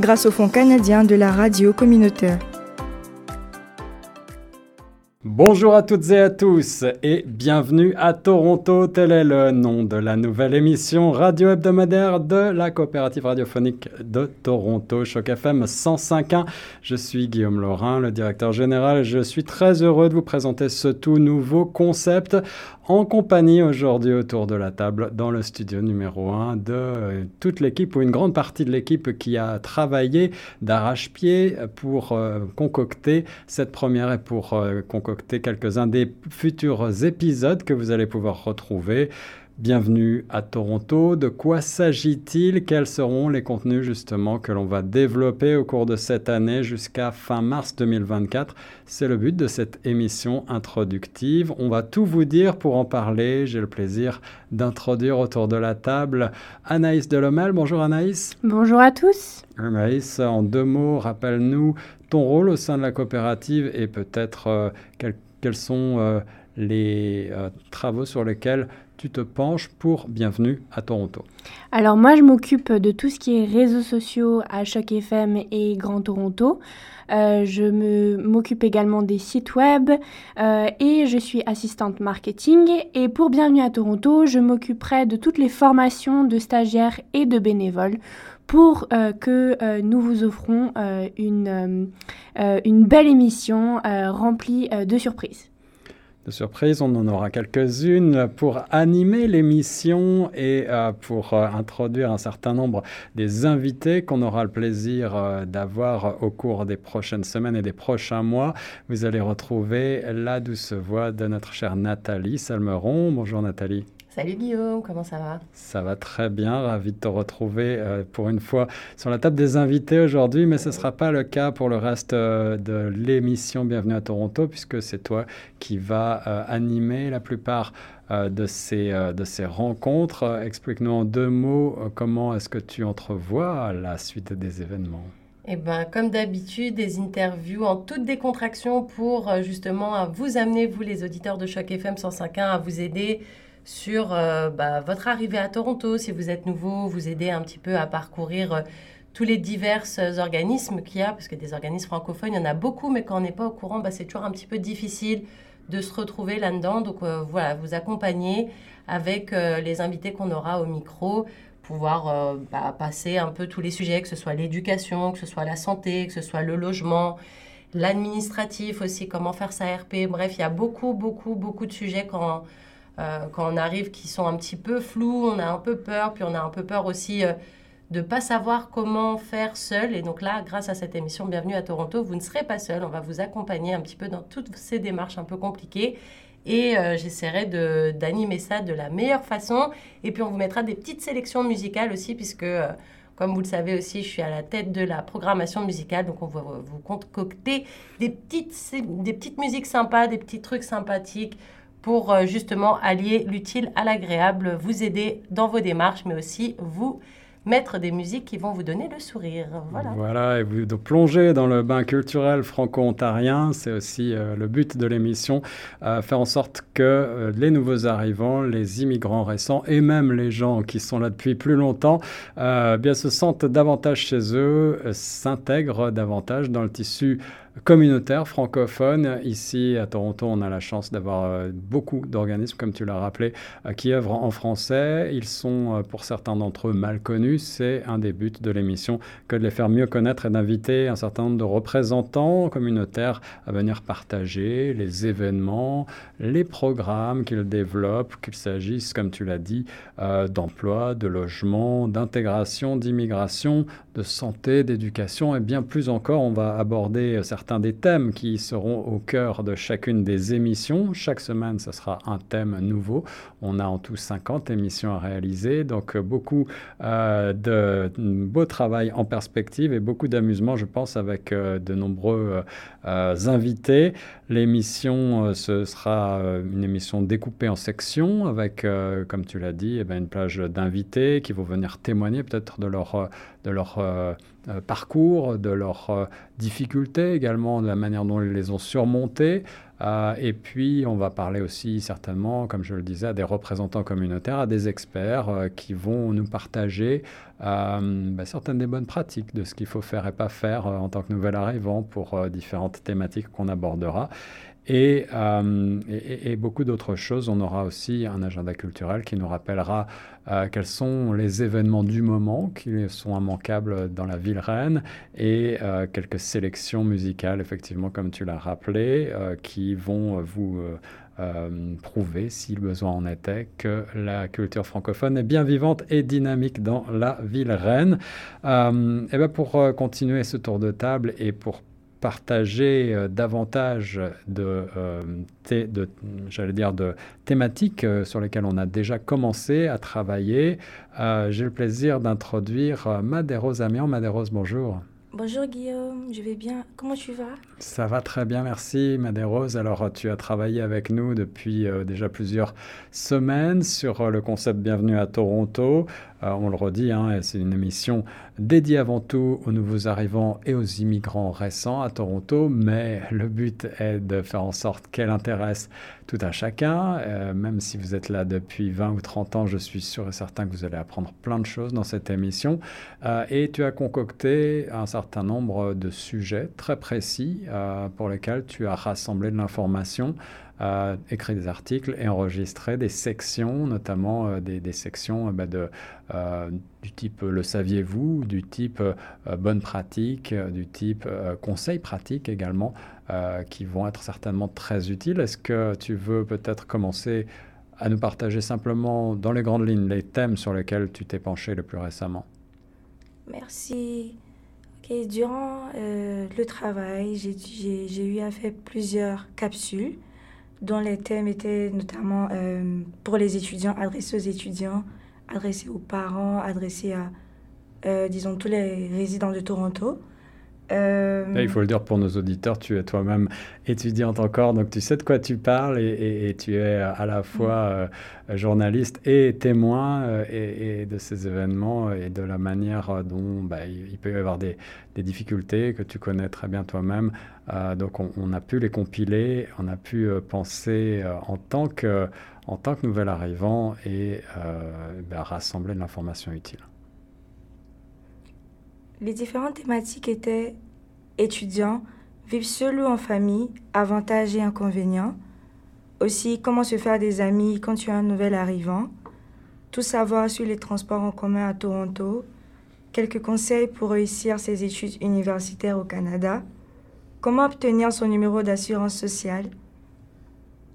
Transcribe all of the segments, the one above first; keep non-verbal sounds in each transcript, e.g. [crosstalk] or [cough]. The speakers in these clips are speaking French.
grâce au Fonds canadien de la radio communautaire. Bonjour à toutes et à tous et bienvenue à Toronto. Tel est le nom de la nouvelle émission radio hebdomadaire de la coopérative radiophonique de Toronto, Choc FM 105.1. Je suis Guillaume Laurin, le directeur général, je suis très heureux de vous présenter ce tout nouveau concept en compagnie aujourd'hui autour de la table dans le studio numéro 1 de euh, toute l'équipe ou une grande partie de l'équipe qui a travaillé d'arrache-pied pour euh, concocter cette première et pour euh, concocter quelques-uns des futurs épisodes que vous allez pouvoir retrouver. Bienvenue à Toronto. De quoi s'agit-il? Quels seront les contenus justement que l'on va développer au cours de cette année jusqu'à fin mars 2024 C'est le but de cette émission introductive. On va tout vous dire pour en parler. J'ai le plaisir d'introduire autour de la table Anaïs Delomel. Bonjour Anaïs. Bonjour à tous. Anaïs, en deux mots, rappelle-nous ton rôle au sein de la coopérative et peut-être euh, quels, sont euh, les euh, travaux sur lesquels tu te penches pour Bienvenue à Toronto Alors moi, je m'occupe de tout ce qui est réseaux sociaux à Choc FM et Grand Toronto. Euh, je m'occupe également des sites web euh, et je suis assistante marketing. Et pour Bienvenue à Toronto, je m'occuperai de toutes les formations de stagiaires et de bénévoles pour euh, que nous vous offrons une, une belle émission remplie de surprises surprise. On en aura quelques-unes pour animer l'émission et euh, pour euh, introduire un certain nombre des invités qu'on aura le plaisir euh, d'avoir au cours des prochaines semaines et des prochains mois. Vous allez retrouver la douce voix de notre chère Nathalie Salmeron. Bonjour Nathalie. Salut Guillaume, comment ça va? Ça va très bien, ravi de te retrouver euh, pour une fois sur la table des invités aujourd'hui, mais ce ne sera pas le cas pour le reste euh, de l'émission Bienvenue à Toronto, puisque c'est toi qui vas euh, animer la plupart de, ces, de ces rencontres. Explique-nous en deux mots comment est-ce que tu entrevois la suite des événements? Eh ben, comme d'habitude, des interviews en toute décontraction pour justement vous amener, vous les auditeurs de Choc FM 105.1, à vous aider sur euh, bah, votre arrivée à Toronto, si vous êtes nouveau, vous aider un petit peu à parcourir euh, tous les divers organismes qu'il y a, parce que des organismes francophones, il y en a beaucoup, mais quand on n'est pas au courant, bah, c'est toujours un petit peu difficile de se retrouver là-dedans. Donc euh, voilà, vous accompagner avec les invités qu'on aura au micro, pouvoir bah, passer un peu tous les sujets, que ce soit l'éducation, que ce soit la santé, que ce soit le logement, l'administratif aussi, comment faire sa RP. Bref, il y a beaucoup, beaucoup, beaucoup de sujets quand euh, quand on arrive qui sont un petit peu flous, on a un peu peur, puis on a un peu peur aussi euh, de ne pas savoir comment faire seul. Et donc là, grâce à cette émission Bienvenue à Toronto, vous ne serez pas seul. On va vous accompagner un petit peu dans toutes ces démarches un peu compliquées. Et euh, j'essaierai d'animer ça de la meilleure façon. Et puis on vous mettra des petites sélections musicales aussi, puisque, comme vous le savez aussi, je suis à la tête de la programmation musicale. Donc on va vous concocter des petites, des petites musiques sympas, des petits trucs sympathiques pour euh, justement allier l'utile à l'agréable, vous aider dans vos démarches, mais aussi vous mettre des musiques qui vont vous donner le sourire. Voilà. Voilà, et vous de plonger dans le bain culturel franco-ontarien, c'est aussi euh, le but de l'émission, euh, faire en sorte que les nouveaux arrivants, les immigrants récents et même les gens qui sont là depuis plus longtemps, bien se sentent davantage chez eux, s'intègrent davantage dans le tissu communautaire francophone. Ici, à Toronto, on a la chance d'avoir euh, beaucoup d'organismes, comme tu l'as rappelé, euh, qui œuvrent en français. Ils sont, euh, pour certains d'entre eux, mal connus. C'est un des buts de l'émission que de les faire mieux connaître et d'inviter un certain nombre de représentants communautaires à venir partager les événements, les programmes qu'ils développent, qu'il s'agisse, comme tu l'as dit, d'emploi, de logement, d'intégration, d'immigration, de santé, d'éducation et bien plus encore. On va aborder certains certains des thèmes qui seront au cœur de chacune des émissions. Chaque semaine, ce sera un thème nouveau. On a en tout 50 émissions à réaliser, donc beaucoup de beau travail en perspective et beaucoup d'amusement, je pense, avec de nombreux invités. L'émission, ce sera une émission découpée en sections avec, comme tu l'as dit, eh ben, une plage d'invités qui vont venir témoigner peut-être de leur, de leur euh, parcours, de leurs euh, difficultés également, de la manière dont ils les ont surmontées. Euh, et puis, on va parler aussi certainement, comme je le disais, à des représentants communautaires, à des experts qui vont nous partager bah, certaines des bonnes pratiques de ce qu'il faut faire et pas faire en tant que nouvel arrivant pour différentes thématiques qu'on abordera. Euh, et, beaucoup d'autres choses. On aura aussi un agenda culturel qui nous rappellera euh, quels sont les événements du moment qui sont immanquables dans la ville reine et euh, quelques sélections musicales, effectivement, comme tu l'as rappelé, qui vont vous prouver, si le besoin en était, que la culture francophone est bien vivante et dynamique dans la ville reine. et ben pour continuer ce tour de table et pour partager euh, davantage de, euh, j'allais dire, de thématiques euh, sur lesquelles on a déjà commencé à travailler. J'ai le plaisir d'introduire Madérose Amian. Madérose, bonjour. Bonjour Guillaume, je vais bien. Comment tu vas? Ça va très bien, merci Madérose. Alors tu as travaillé avec nous depuis déjà plusieurs semaines sur le concept Bienvenue à Toronto. Euh, on le redit, hein, c'est une émission dédiée avant tout aux nouveaux arrivants et aux immigrants récents à Toronto, mais le but est de faire en sorte qu'elle intéresse tout un chacun. Euh, même si vous êtes là depuis 20 ou 30 ans, je suis sûr et certain que vous allez apprendre plein de choses dans cette émission. Euh, et tu as concocté un certain nombre de sujets très précis pour lesquels tu as rassemblé de l'information écrit des articles et enregistré des sections, notamment euh, des, sections euh, bah, euh, du type le saviez-vous, du type bonne pratique, du type conseil pratique également, qui vont être certainement très utiles. Est-ce que tu veux peut-être commencer à nous partager simplement dans les grandes lignes les thèmes sur lesquels tu t'es penché le plus récemment? Merci. durant le travail, j'ai eu à faire plusieurs capsules dont les thèmes étaient notamment euh, pour les étudiants, adressés aux étudiants, adressés aux parents, adressés à, euh, disons, tous les résidents de Toronto. Euh, il faut le dire pour nos auditeurs, tu es toi-même étudiante encore, donc tu sais de quoi tu parles et, tu es à la fois mm. journaliste et témoin et, de ces événements et de la manière dont bah, il, peut y avoir des, des, difficultés que tu connais très bien toi-même euh, donc on, a pu les compiler, on a pu euh, penser euh, en, tant que, en tant que nouvel arrivant et ben, rassembler de l'information utile. Les différentes thématiques étaient étudiants, vivre seul ou en famille, avantages et inconvénients. Aussi, comment se faire des amis quand tu es un nouvel arrivant? Tout savoir sur les transports en commun à Toronto. Quelques conseils pour réussir ses études universitaires au Canada Comment obtenir son numéro d'assurance sociale?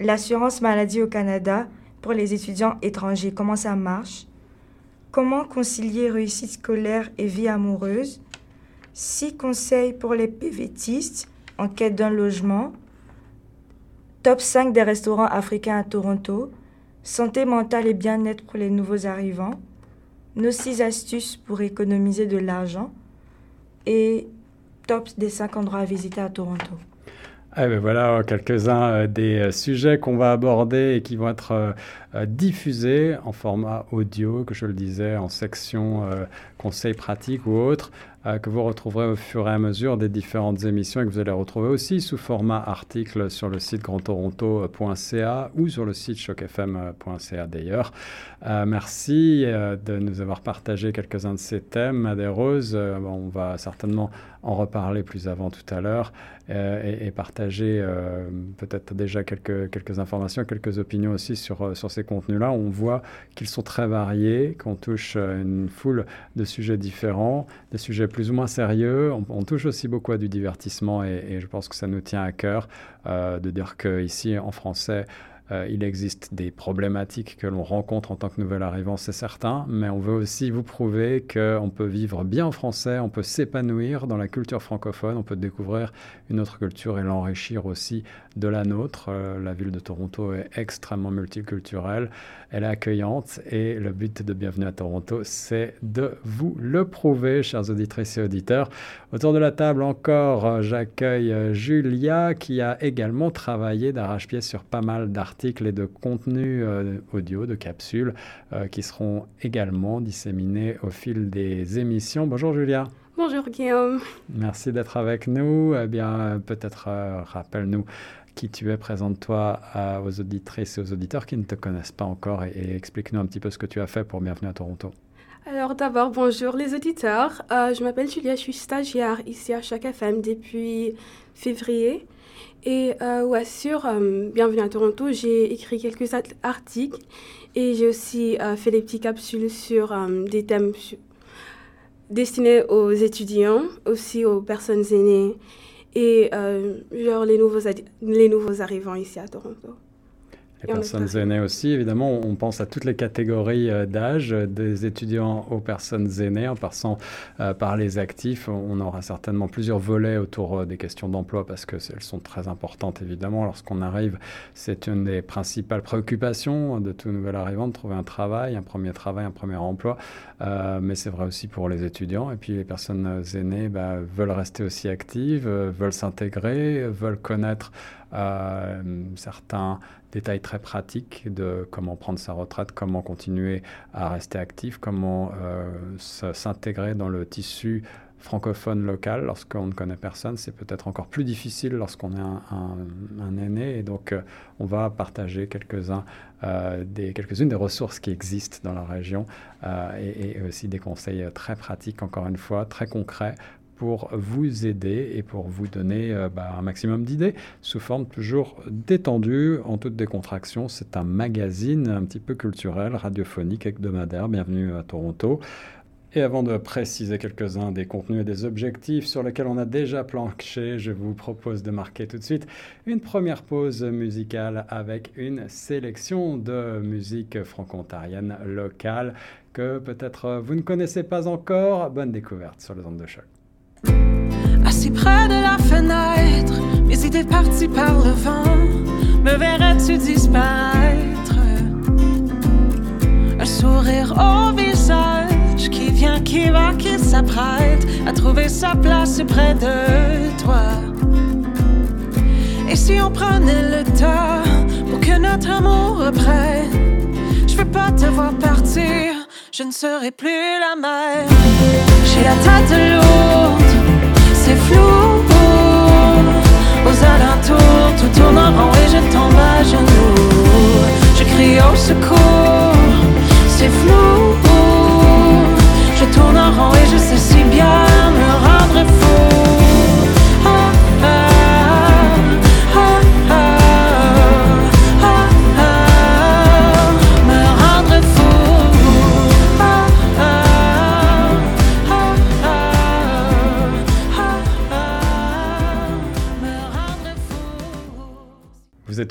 L'assurance maladie au Canada pour les étudiants étrangers, comment ça marche? Comment concilier réussite scolaire et vie amoureuse? Six conseils pour les PVTistes en quête d'un logement. Top 5 des restaurants africains à Toronto. Santé mentale et bien-être pour les nouveaux arrivants. Nos six astuces pour économiser de l'argent. Et top des cinq endroits à visiter à Toronto. Eh ben voilà quelques-uns euh, des euh, sujets qu'on va aborder et qui vont être euh, diffusés en format audio, que je le disais, en section conseils pratiques ou autres. Euh, que vous retrouverez au fur et à mesure des différentes émissions et que vous allez retrouver aussi sous format article sur le site grandtoronto.ca ou sur le site chocfm.ca d'ailleurs. Euh, merci euh, de nous avoir partagé quelques-uns de ces thèmes. Des Roses, on va certainement en reparler plus avant tout à l'heure et, partager peut-être déjà quelques, quelques informations, quelques opinions aussi sur, sur ces contenus-là. On voit qu'ils sont très variés, qu'on touche une foule de sujets différents, des sujets plus ou moins sérieux. On, touche aussi beaucoup à du divertissement et, je pense que ça nous tient à cœur euh, de dire qu'ici en français, Euh, il existe des problématiques que l'on rencontre en tant que nouvel arrivant, c'est certain, mais on veut aussi vous prouver qu'on peut vivre bien en français, on peut s'épanouir dans la culture francophone, on peut découvrir une autre culture et l'enrichir aussi de la nôtre. Euh, la ville de Toronto est extrêmement multiculturelle, elle est accueillante et le but de Bienvenue à Toronto, c'est de vous le prouver, chers auditrices et auditeurs. Autour de la table encore, j'accueille Julia qui a également travaillé d'arrache-pied sur pas mal d'articles et de contenus euh, audio, de capsules, euh, qui seront également disséminés au fil des émissions. Bonjour Julia. Bonjour Guillaume. Merci d'être avec nous. Eh bien, peut-être euh, rappelle-nous qui tu es, présente-toi aux auditrices et aux auditeurs qui ne te connaissent pas encore et, explique-nous un petit peu ce que tu as fait pour Bienvenue à Toronto. Alors d'abord, bonjour les auditeurs. je m'appelle Julia, je suis stagiaire ici à Chaque FM depuis février. Et euh, ouais, sur euh, Bienvenue à Toronto, j'ai écrit quelques articles et j'ai aussi euh, fait des petites capsules sur des thèmes destinés aux étudiants, aussi aux personnes aînées et genre les nouveaux, les nouveaux arrivants ici à Toronto. Les personnes aînées aussi, évidemment, on pense à toutes les catégories euh, d'âge, euh, des étudiants aux personnes aînées, en passant euh, par les actifs. On aura certainement plusieurs volets autour des questions d'emploi parce que elles sont très importantes, évidemment. Lorsqu'on arrive, c'est une des principales préoccupations de tout nouvel arrivant de trouver un travail, un premier travail, un premier emploi. mais c'est vrai aussi pour les étudiants. Et puis les personnes aînées bah, veulent rester aussi actives, veulent s'intégrer, veulent connaître certains détails très pratiques de comment prendre sa retraite, comment continuer à rester actif, comment euh, s'intégrer dans le tissu francophone local lorsqu'on ne connaît personne. C'est peut-être encore plus difficile lorsqu'on est un, aîné. Et donc, euh, on va partager quelques-uns, euh, quelques-unes des ressources qui existent dans la région et, aussi des conseils très pratiques, encore une fois, très concrets pour vous aider et pour vous donner euh, bah, un maximum d'idées sous forme toujours détendue, en toute décontraction. C'est un magazine un petit peu culturel, radiophonique, hebdomadaire. Bienvenue à Toronto. Et avant de préciser quelques-uns des contenus et des objectifs sur lesquels on a déjà planché, je vous propose de marquer tout de suite une première pause musicale avec une sélection de musique franco-ontarienne locale que peut-être vous ne connaissez pas encore. Bonne découverte sur les ondes de choc. Assis près de la fenêtre, mes idées parties par le vent, me verrais-tu disparaître? Un sourire au visage qui vient, qui va, qui s'apprête à trouver sa place près de toi. Et si on prenait le temps pour que notre amour reprenne, je veux pas te voir partir, je ne serai plus la même. J'ai la tête lourde Aux alentours, tout tourne en rond et je tombe à genoux. Je crie au secours, c'est flou. Je tourne en rond et je sais si bien me rendre fou.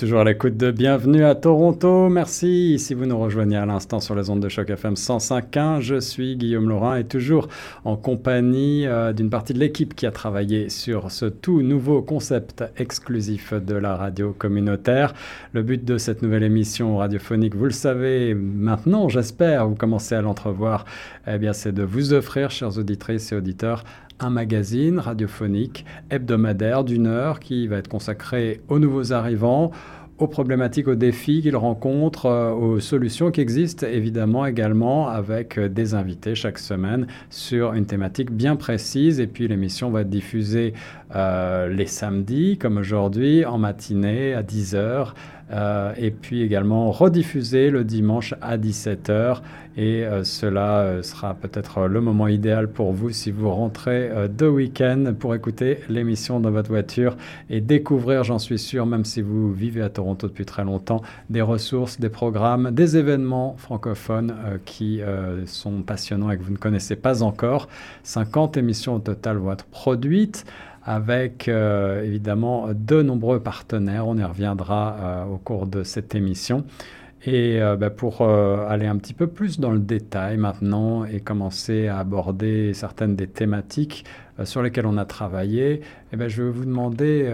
Toujours à l'écoute de Bienvenue à Toronto. Merci. Si vous nous rejoignez à l'instant sur les ondes de choc FM 105.1, je suis Guillaume Laurent et toujours en compagnie euh, d'une partie de l'équipe qui a travaillé sur ce tout nouveau concept exclusif de la radio communautaire. Le but de cette nouvelle émission radiophonique, vous le savez maintenant, j'espère, vous commencez à l'entrevoir, eh bien, c'est de vous offrir, chers auditrices et auditeurs, un magazine radiophonique hebdomadaire d'une heure qui va être consacré aux nouveaux arrivants, aux problématiques, aux défis qu'ils rencontrent, euh, aux solutions qui existent, évidemment également avec euh, des invités chaque semaine sur une thématique bien précise. Et puis l'émission va être diffusée euh, les samedis, comme aujourd'hui, en matinée à 10h. Et puis également rediffusée le dimanche à 17h et euh, cela euh, sera peut-être le moment idéal pour vous si vous rentrez euh, de week-end pour écouter l'émission dans votre voiture et découvrir, j'en suis sûr, même si vous vivez à Toronto depuis très longtemps, des ressources, des programmes, des événements francophones qui sont passionnants et que vous ne connaissez pas encore. 50 émissions au total vont être produites avec évidemment de nombreux partenaires. On y reviendra au cours de cette émission. Et bah, pour aller un petit peu plus dans le détail maintenant et commencer à aborder certaines des thématiques sur lesquelles on a travaillé, eh ben, je vais vous demander,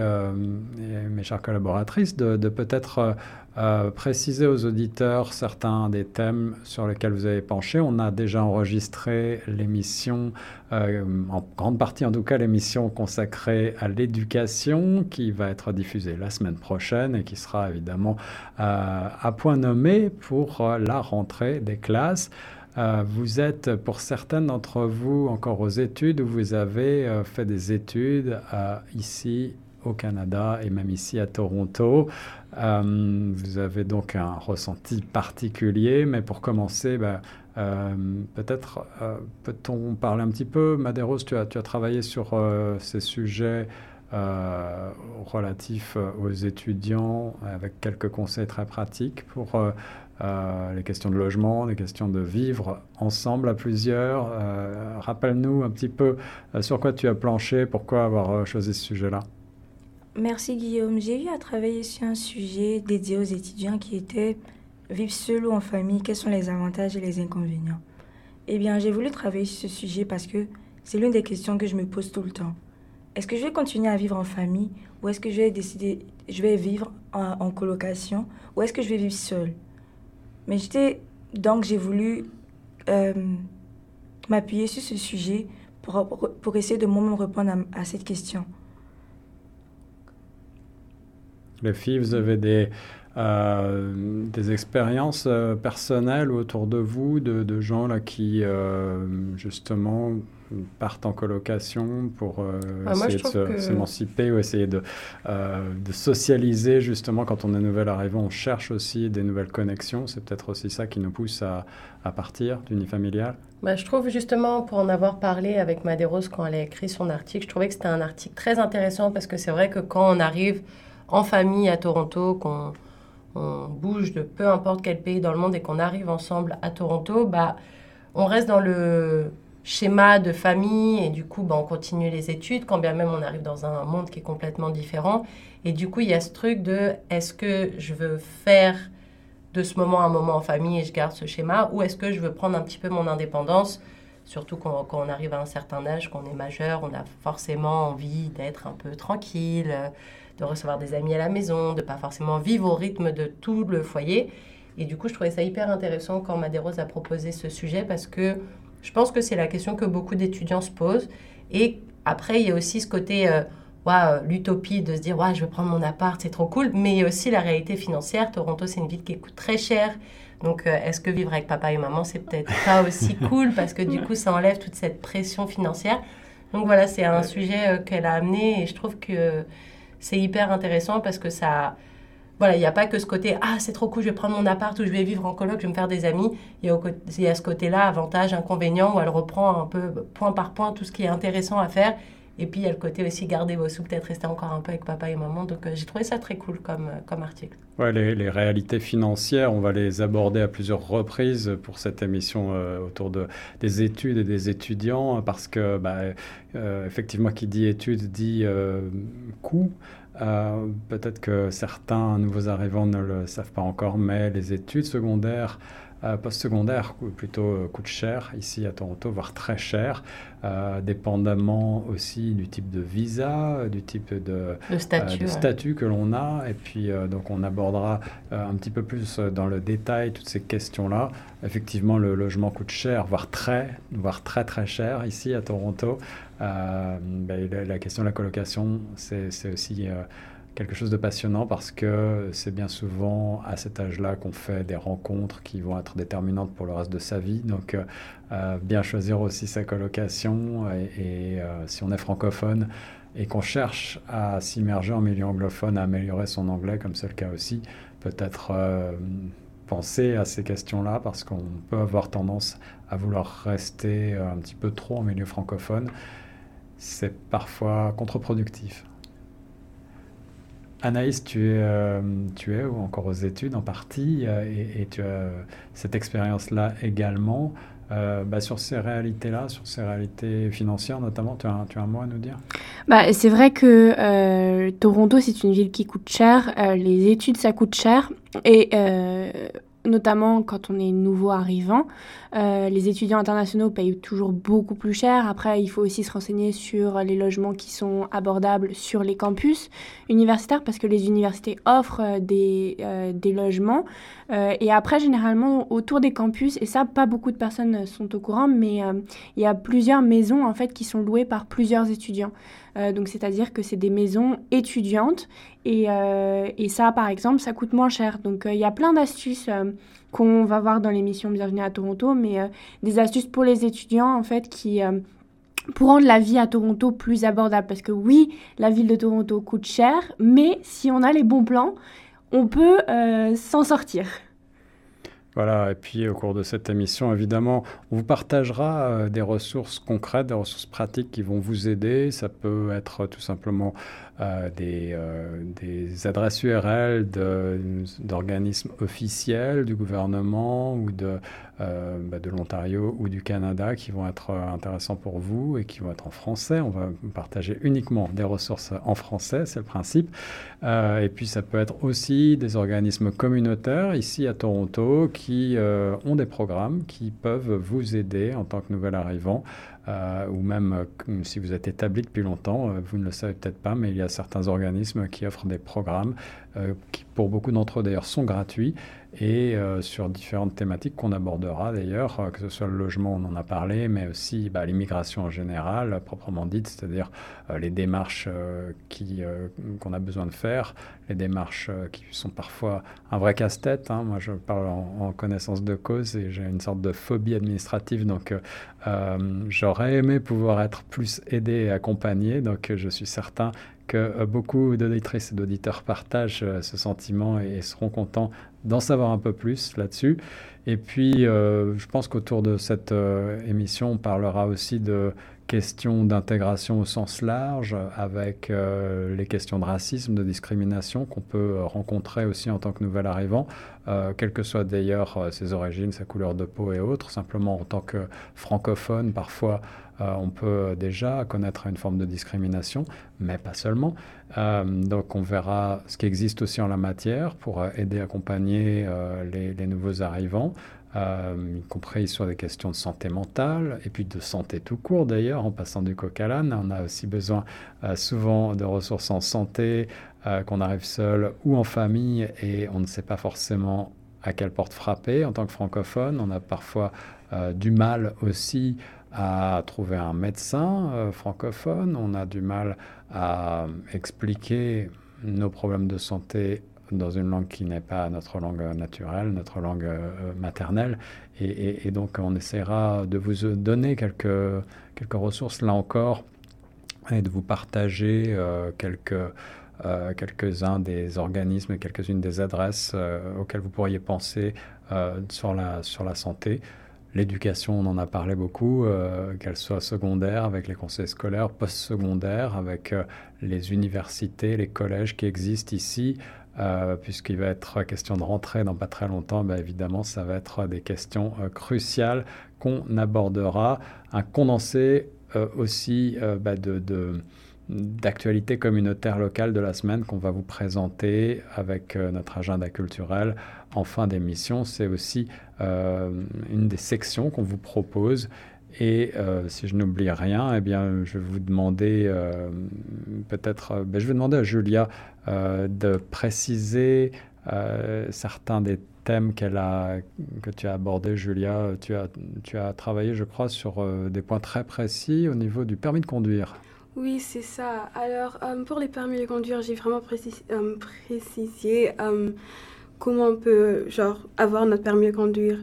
mes chères collaboratrices, de, de peut-être euh, préciser aux auditeurs certains des thèmes sur lesquels vous avez penché. On a déjà enregistré l'émission, euh, en grande partie en tout cas, l'émission consacrée à l'éducation qui va être diffusée la semaine prochaine et qui sera évidemment euh, à point nommé pour la rentrée des classes. Vous êtes pour certains d'entre vous encore aux études ou vous avez fait des études ici au Canada et même ici à Toronto. Euh, vous avez donc un ressenti particulier, mais pour commencer, euh, peut-être euh, peut-on parler un petit peu, Madéros, tu as, tu as travaillé sur ces sujets relatifs aux étudiants avec quelques conseils très pratiques pour les questions de logement, les questions de vivre ensemble à plusieurs. Rappelle-nous un petit peu sur quoi tu as planché, pourquoi avoir choisi ce sujet-là. Merci Guillaume. J'ai eu à travailler sur un sujet dédié aux étudiants qui était vivre seul ou en famille, quels sont les avantages et les inconvénients? Eh bien, j'ai voulu travailler sur ce sujet parce que c'est l'une des questions que je me pose tout le temps. Est-ce que je vais continuer à vivre en famille ou est-ce que je vais décider, je vais vivre en, colocation ou est-ce que je vais vivre seul Mais j'étais, donc j'ai voulu euh, m'appuyer sur ce sujet pour, pour essayer de moi-même répondre à cette question. Les filles, vous avez des, euh, des expériences euh, personnelles autour de vous, de, gens là, qui, justement, partent en colocation pour ah, essayer de s'émanciper ou essayer de, de, socialiser, justement, quand on est nouvel arrivant, on cherche aussi des nouvelles connexions. C'est peut-être aussi ça qui nous pousse à, à partir d'unifamilial. Bah, je trouve justement, pour en avoir parlé avec Madéros quand elle a écrit son article, je trouvais que c'était un article très intéressant parce que c'est vrai que quand on arrive en famille à Toronto, qu'on bouge de peu importe quel pays dans le monde et qu'on arrive ensemble à Toronto, bah, on reste dans le schéma de famille et du coup, bah, on continue les études, quand bien même on arrive dans un monde qui est complètement différent. Et du coup, il y a ce truc de est-ce que je veux faire de ce moment un moment en famille et je garde ce schéma ou est-ce que je veux prendre un petit peu mon indépendance surtout quand, quand, on arrive à un certain âge, qu'on est majeur, on a forcément envie d'être un peu tranquille, de recevoir des amis à la maison, de pas forcément vivre au rythme de tout le foyer. Et du coup, je trouvais ça hyper intéressant quand Madérose a proposé ce sujet parce que je pense que c'est la question que beaucoup d'étudiants se posent. Et après, il y a aussi ce côté, euh, l'utopie de se dire, ouais, je vais prendre mon appart, c'est trop cool. Mais il y a aussi la réalité financière. Toronto, c'est une ville qui coûte très cher. Donc, euh, est-ce que vivre avec papa et maman, c'est peut-être pas [laughs] aussi cool parce que du coup, ça enlève toute cette pression financière? Donc voilà, c'est un sujet euh, qu'elle a amené et je trouve que c'est hyper intéressant parce que ça. Voilà, il n'y a pas que ce côté Ah, c'est trop cool, je vais prendre mon appart ou je vais vivre en coloc, je vais me faire des amis. Il y a, ce côté-là, avantage, inconvénient, où elle reprend un peu point par point tout ce qui est intéressant à faire. Et puis il y a le côté aussi garder vos sous, peut-être rester encore un peu avec papa et maman. Donc euh, j'ai trouvé ça très cool comme, euh, comme article. Ouais, les, les, réalités financières, on va les aborder à plusieurs reprises pour cette émission euh, autour de, des études et des étudiants, parce que bah, effectivement, qui dit études dit coût. Peut-être que certains nouveaux arrivants ne le savent pas encore, mais les études secondaires euh, postsecondaire plutôt euh, coûte cher ici à Toronto, voire très cher, euh, dépendamment aussi du type de visa, du type de, statut, statut, que l'on a. Et puis donc on abordera un petit peu plus dans le détail toutes ces questions-là. Effectivement, le logement coûte cher, voire très, voire très très cher ici à Toronto. Ben, la, la, question de la colocation, c'est aussi quelque chose de passionnant parce que c'est bien souvent à cet âge-là qu'on fait des rencontres qui vont être déterminantes pour le reste de sa vie. Donc, euh, euh, bien choisir aussi sa colocation. Et, euh, si on est francophone et qu'on cherche à s'immerger en milieu anglophone, à améliorer son anglais, comme c'est le cas aussi, peut-être penser à ces questions-là parce qu'on peut avoir tendance à vouloir rester un petit peu trop en milieu francophone. C'est parfois contre-productif. Anaïs, tu es, euh, tu es encore aux études en partie euh, et, tu as cette expérience-là également. Euh, bah, sur ces réalités-là, sur ces réalités financières notamment, tu as, tu as un mot à nous dire? Bah, C'est vrai que Toronto, c'est une ville qui coûte cher. Les études, ça coûte cher. Et notamment quand on est nouveau arrivant. Euh, les étudiants internationaux payent toujours beaucoup plus cher. Après, il faut aussi se renseigner sur les logements qui sont abordables sur les campus universitaires parce que les universités offrent euh, des, euh, des logements. et après, généralement, autour des campus, et ça, pas beaucoup de personnes sont au courant, mais il y a plusieurs maisons en fait qui sont louées par plusieurs étudiants. Donc, c'est-à-dire que c'est des maisons étudiantes et, et, ça, par exemple, ça coûte moins cher. Donc, il y a plein d'astuces qu'on va voir dans l'émission Bienvenue à Toronto, mais euh, des astuces pour les étudiants en fait qui euh, pour rendre la vie à Toronto plus abordable. Parce que oui, la ville de Toronto coûte cher, mais si on a les bons plans, on peut euh, s'en sortir. Voilà, et puis au cours de cette émission, évidemment, on vous partagera des ressources concrètes, des ressources pratiques qui vont vous aider. Ça peut être tout simplement euh, des, euh, des, adresses URL d'organismes officiels du gouvernement ou de, euh, bah, de l'Ontario ou du Canada qui vont être intéressants pour vous et qui vont être en français. On va partager uniquement des ressources en français, c'est le principe. et puis ça peut être aussi des organismes communautaires ici à Toronto qui ont des programmes qui peuvent vous aider en tant que nouvel arrivant euh, ou même euh, si vous êtes établi depuis longtemps, euh, vous ne le savez peut-être pas, mais il y a certains organismes qui offrent des programmes qui, pour beaucoup d'entre eux d'ailleurs, sont gratuits et sur différentes thématiques qu'on abordera d'ailleurs, que ce soit le logement, on en a parlé, mais aussi bah, l'immigration en général, proprement dite, c'est-à-dire les démarches qui, qu'on a besoin de faire, les démarches qui sont parfois un vrai casse-tête. Hein. Moi, je parle en, en, connaissance de cause et j'ai une sorte de phobie administrative, donc j'aurais aimé pouvoir être plus aidé et accompagné, donc je suis certain que euh, beaucoup d'auditrices et d'auditeurs partagent euh, ce sentiment et seront contents d'en savoir un peu plus là-dessus. Et puis, euh, je pense qu'autour de cette émission, on parlera aussi de questions d'intégration au sens large, avec les questions de racisme, de discrimination qu'on peut rencontrer aussi en tant que nouvel arrivant, quelles que soient d'ailleurs ses origines, sa couleur de peau et autres. Simplement, en tant que francophone, parfois, euh, on peut déjà connaître une forme de discrimination, mais pas seulement. Euh, donc on verra ce qui existe aussi en la matière pour euh, aider, accompagner les, nouveaux arrivants. y compris sur des questions de santé mentale et puis de santé tout court d'ailleurs, en passant du coq à l'âne. On a aussi besoin souvent de ressources en santé, qu'on arrive seul ou en famille et on ne sait pas forcément à quelle porte frapper en tant que francophone. On a parfois du mal aussi à trouver un médecin euh, francophone, on a du mal à expliquer nos problèmes de santé dans une langue qui n'est pas notre langue naturelle, notre langue euh, maternelle. Et, donc on essaiera de vous donner quelques, quelques ressources là encore et de vous partager euh, quelques, quelques-uns des organismes quelques-unes des adresses auxquelles vous pourriez penser sur, la, sur la santé. L'éducation, on en a parlé beaucoup, euh, qu'elle soit secondaire avec les conseils scolaires, post-secondaire avec euh, les universités, les collèges qui existent ici, euh, puisqu'il va être question de rentrer dans pas très longtemps, bah, évidemment, ça va être des questions cruciales qu'on abordera. Un condensé aussi bah, de d'actualité communautaire locale de la semaine qu'on va vous présenter avec notre agenda culturel en fin d'émission. C'est aussi euh, une des sections qu'on vous propose. Et euh, si je n'oublie rien, eh bien, je vais vous demander euh, peut-être, ben, je vais demander à Julia de préciser certains des thèmes qu'elle a, que tu as abordés, Julia. Tu as, tu as travaillé, je crois, sur des points très précis au niveau du permis de conduire. Oui, c'est ça. Alors, pour les permis de conduire, j'ai vraiment précisé comment on peut genre, avoir notre permis de conduire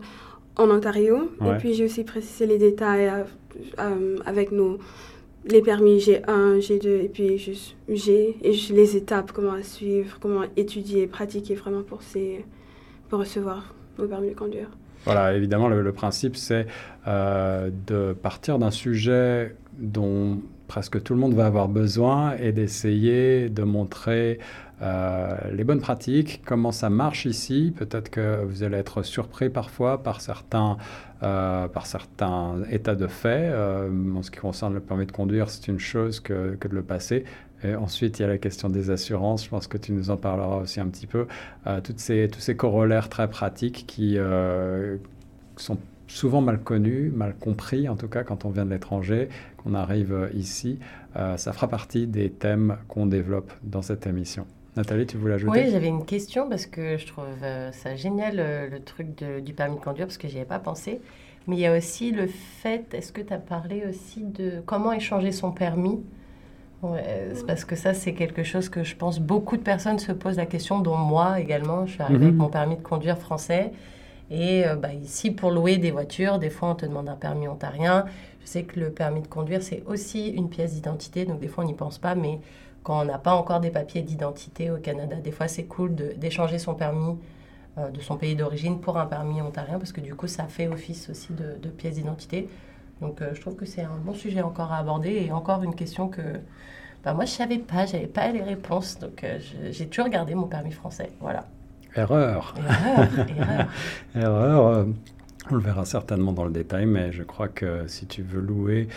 en Ontario. Et puis j'ai aussi précisé les détails euh, euh, avec nos, les permis G1, G2 et puis juste G et les étapes, comment suivre, comment étudier, pratiquer vraiment pour, ces, pour recevoir nos permis de conduire. Voilà, évidemment, le, principe, c'est euh, de partir d'un sujet dont presque tout le monde va avoir besoin est d'essayer de montrer euh, les bonnes pratiques, comment ça marche ici. Peut-être que vous allez être surpris parfois par certains, euh, par certains états de fait. Euh, en ce qui concerne le permis de conduire, c'est une chose que, que, de le passer. Et ensuite, il y a la question des assurances. Je pense que tu nous en parleras aussi un petit peu. toutes ces, tous ces corollaires très pratiques qui sont souvent mal connus, mal compris en tout cas quand on vient de l'étranger, qu'on arrive ici. ça fera partie des thèmes qu'on développe dans cette émission. Nathalie, tu voulais ajouter? Oui, j'avais une question parce que je trouve euh, ça génial euh, le truc du permis de conduire parce que n'y avais pas pensé. Mais il y a aussi le fait, est-ce que tu as parlé aussi de comment échanger son permis? Ouais, Parce que ça, c'est quelque chose que je pense beaucoup de personnes se posent la question, dont moi également. Je suis arrivée avec mhm. mon permis de conduire français. Et euh, bah, ici, pour louer des voitures, des fois, on te demande un permis ontarien. Je sais que le permis de conduire, c'est aussi une pièce d'identité. Donc, des fois, on n'y pense pas. Mais quand on n'a pas encore des papiers d'identité au Canada. Des fois, c'est cool d'échanger son permis euh, de son pays d'origine pour un permis ontarien, parce que du coup, ça fait office aussi de, pièce d'identité. Donc, euh, je trouve que c'est un bon sujet encore à aborder et encore une question que bah, moi, je ne savais pas, je n'avais pas les réponses. Donc, j'ai toujours gardé mon permis français. Voilà. Erreur. Erreur. erreur. erreur. On le verra certainement dans le détail, mais je crois que si tu veux louer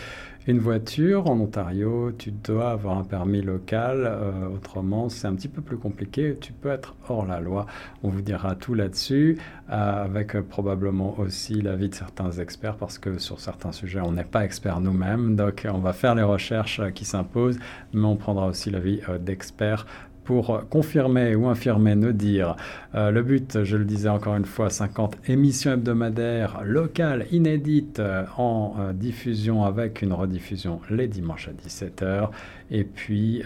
une voiture en Ontario, tu dois avoir un permis local. Euh, autrement, c'est un petit peu plus compliqué. Tu peux être hors la loi. On vous dira tout là-dessus, euh, avec euh, probablement aussi l'avis de certains experts, parce que sur certains sujets, on n'est pas expert nous-mêmes. Donc, on va faire les recherches qui s'imposent, mais on prendra aussi l'avis d'experts pour confirmer ou infirmer nos dires. Euh, le but, je le disais encore une fois, 50 émissions hebdomadaires locales, inédites, euh, en euh, diffusion avec une rediffusion les dimanches à 17h. Et puis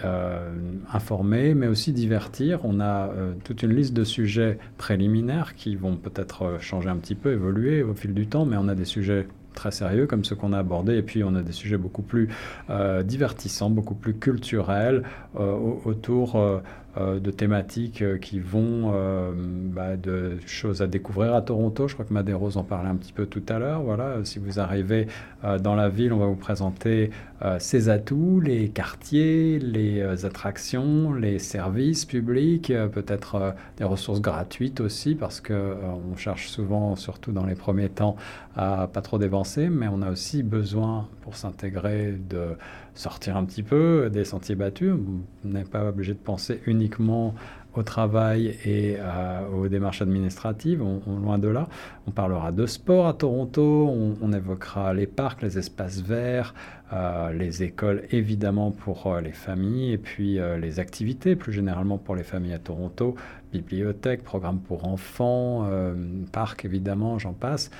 informer, mais aussi divertir. On a toute une liste de sujets préliminaires qui vont peut-être changer un petit peu, évoluer au fil du temps, mais on a des sujets très sérieux comme ceux qu'on a abordés. Et puis on a des sujets beaucoup plus euh, divertissants, beaucoup plus culturels euh, autour euh, de thématiques qui vont bah, de choses à découvrir à Toronto. Je crois que Madérose en parlait un petit peu tout à l'heure. Voilà, si vous arrivez dans la ville, on va vous présenter ses atouts, les quartiers, les attractions, les services publics, peut-être des ressources gratuites aussi parce que on cherche souvent, surtout dans les premiers temps, à pas trop dépenser, mais on a aussi besoin pour s'intégrer de sortir un petit peu des sentiers battus. On n'est pas obligé de penser uniquement au travail et euh, aux démarches administratives, on, loin de là. On parlera de sport à Toronto, on, évoquera les parcs, les espaces verts, euh, les écoles évidemment pour euh, les familles et puis les activités plus généralement pour les familles à Toronto, bibliothèque, programme pour enfants, parcs évidemment, j'en passe.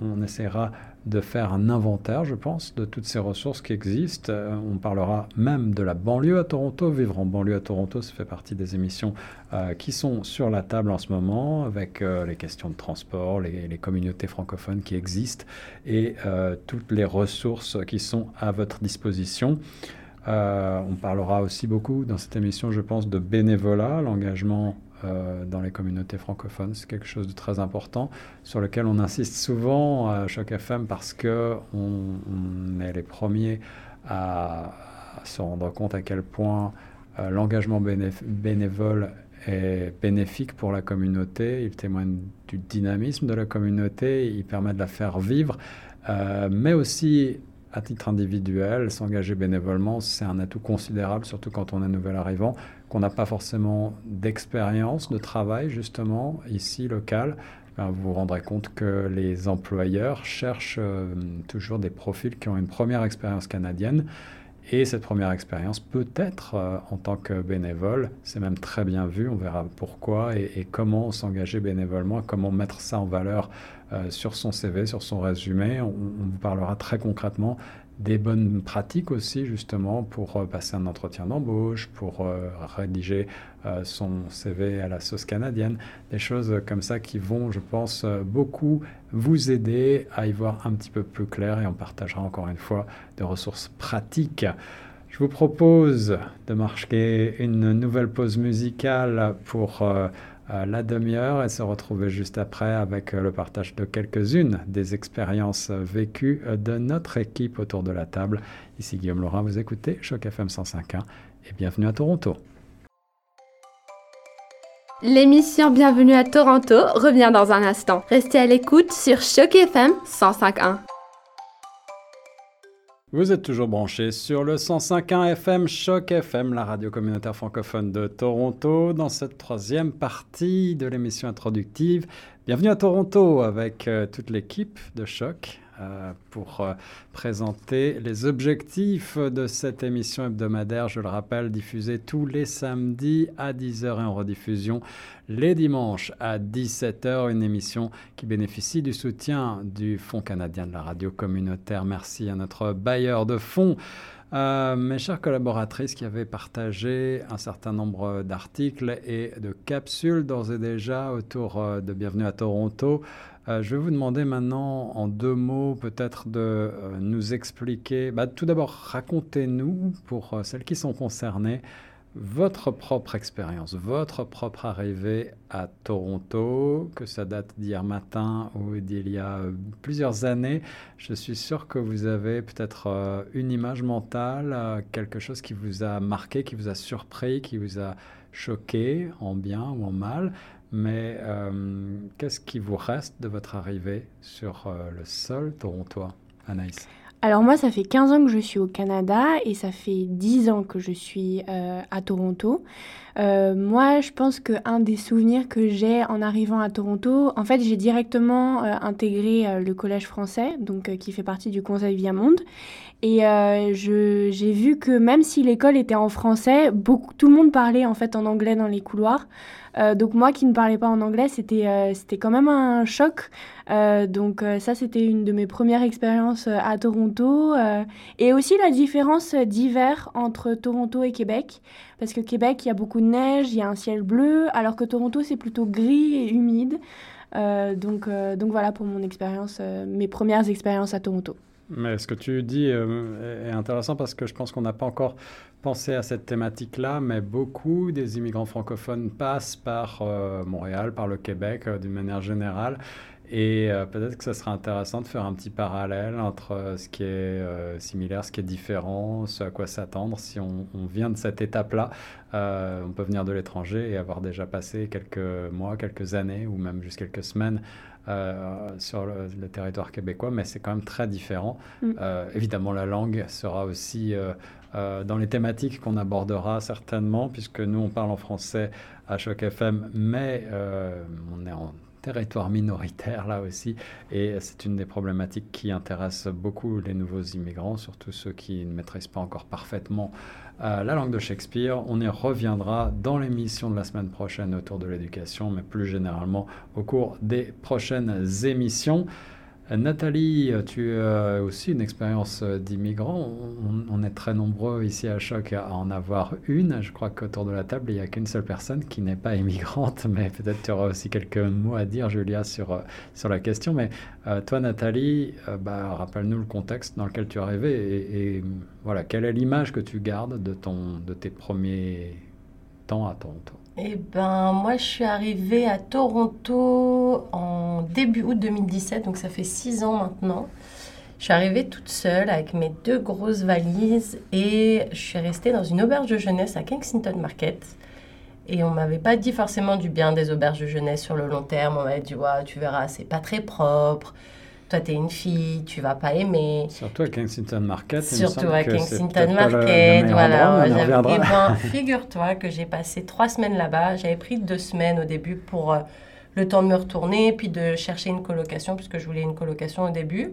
On, essaiera de faire un inventaire, je pense, de toutes ces ressources qui existent. Euh, on parlera même de la banlieue à Toronto. Vivre en banlieue à Toronto, ça fait partie des émissions euh, qui sont sur la table en ce moment, avec les questions de transport, les, communautés francophones qui existent et toutes les ressources qui sont à votre disposition. on parlera aussi beaucoup dans cette émission, je pense, de bénévolat, l'engagement euh, dans les communautés francophones. C'est quelque chose de très important sur lequel on insiste souvent à Choc FM parce que on, est les premiers à, se rendre compte à quel point euh, l'engagement bénévole est bénéfique pour la communauté. Il témoigne du dynamisme de la communauté, il permet de la faire vivre, euh, mais aussi à titre individuel, s'engager bénévolement, c'est un atout considérable, surtout quand on est nouvel arrivant, qu'on n'a pas forcément d'expérience de travail, justement, ici, local. Ben, vous vous rendrez compte que les employeurs cherchent euh, toujours des profils qui ont une première expérience canadienne. Et cette première expérience peut être euh, en tant que bénévole, c'est même très bien vu, on verra pourquoi et, comment s'engager bénévolement, comment mettre ça en valeur euh, sur son CV, sur son résumé. On, vous parlera très concrètement des bonnes pratiques aussi justement pour euh, passer un entretien d'embauche, pour euh, rédiger euh, son CV à la sauce canadienne, des choses comme ça qui vont, je pense, beaucoup vous aider à y voir un petit peu plus clair et on partagera encore une fois des ressources pratiques. Je vous propose de marquer une nouvelle pause musicale pour la demi-heure et se retrouver juste après avec le partage de quelques-unes des expériences vécues de notre équipe autour de la table. Ici Guillaume Laurent, vous écoutez Choc FM 105.1 et bienvenue à Toronto. L'émission Bienvenue à Toronto revient dans un instant. Restez à l'écoute sur Choc FM 105.1. Vous êtes toujours branchés sur le 105.1 FM Choc FM, la radio communautaire francophone de Toronto, dans cette troisième partie de l'émission introductive. Bienvenue à Toronto avec euh, toute l'équipe de Choc pour euh, présenter les objectifs de cette émission hebdomadaire. Je le rappelle, diffusée tous les samedis à 10h et en rediffusion les dimanches à 17h. Une émission qui bénéficie du soutien du Fonds canadien de la radio communautaire. Merci à notre bailleur de fonds. Euh, mes chères collaboratrices qui avaient partagé un certain nombre d'articles et de capsules d'ores et déjà autour de Bienvenue à Toronto, euh, je vais vous demander maintenant en deux mots peut-être de euh, nous expliquer, bah, tout d'abord racontez-nous pour euh, celles qui sont concernées votre propre expérience, votre propre arrivée à Toronto, que ça date d'hier matin ou d'il y a plusieurs années. Je suis sûr que vous avez peut-être une image mentale, quelque chose qui vous a marqué, qui vous a surpris, qui vous a choqué en bien ou en mal. Mais euh, qu'est-ce qui vous reste de votre arrivée sur euh, le sol torontois, Anaïs? Alors moi, ça fait 15 ans que je suis au Canada et ça fait 10 ans que je suis euh, à Toronto. moi, je pense qu'un des souvenirs que j'ai en arrivant à Toronto, en fait, j'ai directement intégré le Collège français, donc qui fait partie du Conseil Viamonde. Et j'ai vu que même si l'école était en français, beaucoup, tout le monde parlait en fait en anglais dans les couloirs. Euh, donc moi qui ne parlais pas en anglais, c'était euh, quand même un choc. Euh, donc ça, c'était une de mes premières expériences à Toronto. et aussi la différence d'hiver entre Toronto et Québec. Parce que Québec, il y a beaucoup de neige, il y a un ciel bleu, alors que Toronto, c'est plutôt gris et humide. donc, donc voilà pour mon expérience, mes premières expériences à Toronto. Mais ce que tu dis est intéressant parce que je pense qu'on n'a pas encore penser à cette thématique-là, mais beaucoup des immigrants francophones passent par euh, Montréal, par le Québec euh, d'une manière générale. Et euh, peut-être que ce serait intéressant de faire un petit parallèle entre ce qui est similaire, ce qui est différent, ce à quoi s'attendre. Si on, vient de cette étape-là, on peut venir de l'étranger et avoir déjà passé quelques mois, quelques années ou même juste quelques semaines sur le, territoire québécois, mais c'est quand même très différent. Mm. évidemment, la langue sera aussi euh, dans les thématiques qu'on abordera certainement, puisque nous, on parle en français à Choc FM, mais euh, on est en territoire minoritaire là aussi, et c'est une des problématiques qui intéresse beaucoup les nouveaux immigrants, surtout ceux qui ne maîtrisent pas encore parfaitement la langue de Shakespeare. On y reviendra dans l'émission de la semaine prochaine autour de l'éducation, mais plus généralement au cours des prochaines émissions. Nathalie, tu as aussi une expérience d'immigrant. On, est très nombreux ici à Choc à en avoir une. Je crois qu'autour de la table, il n'y a qu'une seule personne qui n'est pas immigrante, [laughs] mais peut-être tu auras aussi quelques mots à dire, Julia, sur, sur la question. Mais euh, toi, Nathalie, euh, bah, rappelle-nous le contexte dans lequel tu es arrivée et, et voilà, quelle est l'image que tu gardes de, ton, de tes premiers temps à Toronto? Eh ben, moi, je suis arrivée à Toronto en début août 2017, donc ça fait six ans maintenant. Je suis arrivée toute seule avec mes deux grosses valises et je suis restée dans une auberge de jeunesse à Kensington Market. Et on m'avait pas dit forcément du bien des auberges de jeunesse sur le long terme. On m'avait dit, ouais, tu verras, c'est pas très propre toi, tu es une fille, tu vas pas aimer. Surtout à Kensington Market. Surtout à Kensington Market, voilà. Et ben, [laughs] figure-toi que j'ai passé trois semaines là-bas. J'avais pris deux semaines au début pour euh, le temps de me retourner, puis de chercher une colocation, puisque je voulais une colocation au début.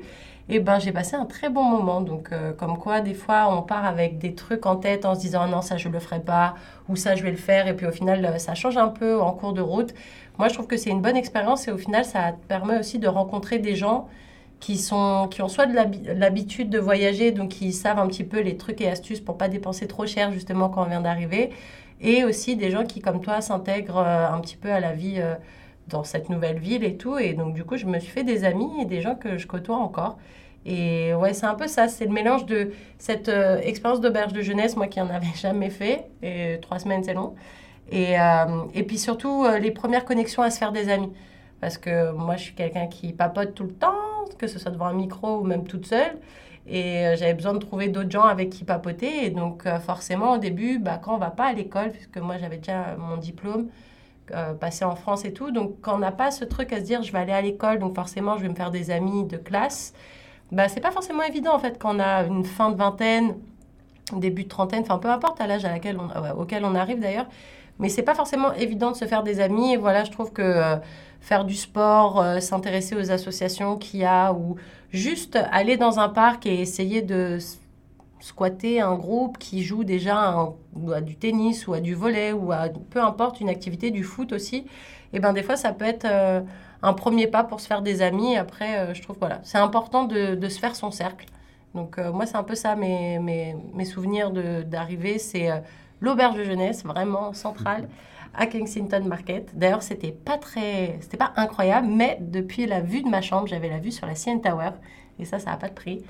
Et ben, j'ai passé un très bon moment. Donc, euh, comme quoi, des fois, on part avec des trucs en tête en se disant, non, ça, je le ferai pas, ou ça, je vais le faire. Et puis, au final, euh, ça change un peu en cours de route. Moi, je trouve que c'est une bonne expérience et au final, ça permet aussi de rencontrer des gens qui, sont, qui ont soit de l'habitude de voyager, donc qui savent un petit peu les trucs et astuces pour pas dépenser trop cher justement quand on vient d'arriver, et aussi des gens qui, comme toi, s'intègrent euh, un petit peu à la vie euh, dans cette nouvelle ville et tout. Et donc, du coup, je me suis fait des amis et des gens que je côtoie encore. Et ouais, c'est un peu ça, c'est le mélange de cette euh, expérience d'auberge de jeunesse, moi qui en [laughs] avais jamais fait, et trois semaines c'est long, Et, euh, et puis surtout, euh, les premières connexions à se faire des amis. Parce que moi, je suis quelqu'un qui papote tout le temps, que ce soit devant un micro ou même toute seule. Et euh, j'avais besoin de trouver d'autres gens avec qui papoter. Et donc, forcément, au début, bah, quand on va pas à l'école, puisque moi, j'avais déjà mon diplôme, passé en France et tout. Donc, quand on n'a pas ce truc à se dire, je vais aller à l'école, donc forcément, je vais me faire des amis de classe, bah, c'est pas forcément évident, en fait, quand on a une fin de vingtaine, début de trentaine, enfin, peu importe à l'âge à laquelle auquel on arrive d'ailleurs. Mais c'est pas forcément évident de se faire des amis. Voilà, je trouve que euh, faire du sport, euh, s'intéresser aux associations qu'il y a, ou juste aller dans un parc et essayer de squatter un groupe qui joue déjà à du tennis ou à du volet ou à peu importe une activité du foot aussi, et eh ben des fois ça peut être euh, un premier pas pour se faire des amis. Après, je trouve voilà, c'est important de, de, se faire son cercle. Donc moi c'est un peu ça mes, mes, mes souvenirs d'arriver, c'est l'auberge de jeunesse, vraiment centrale, à Kensington Market. D'ailleurs, c'était pas très, c'était pas incroyable, mais depuis la vue de ma chambre, j'avais la vue sur la CN Tower, et ça, ça n'a pas de prix.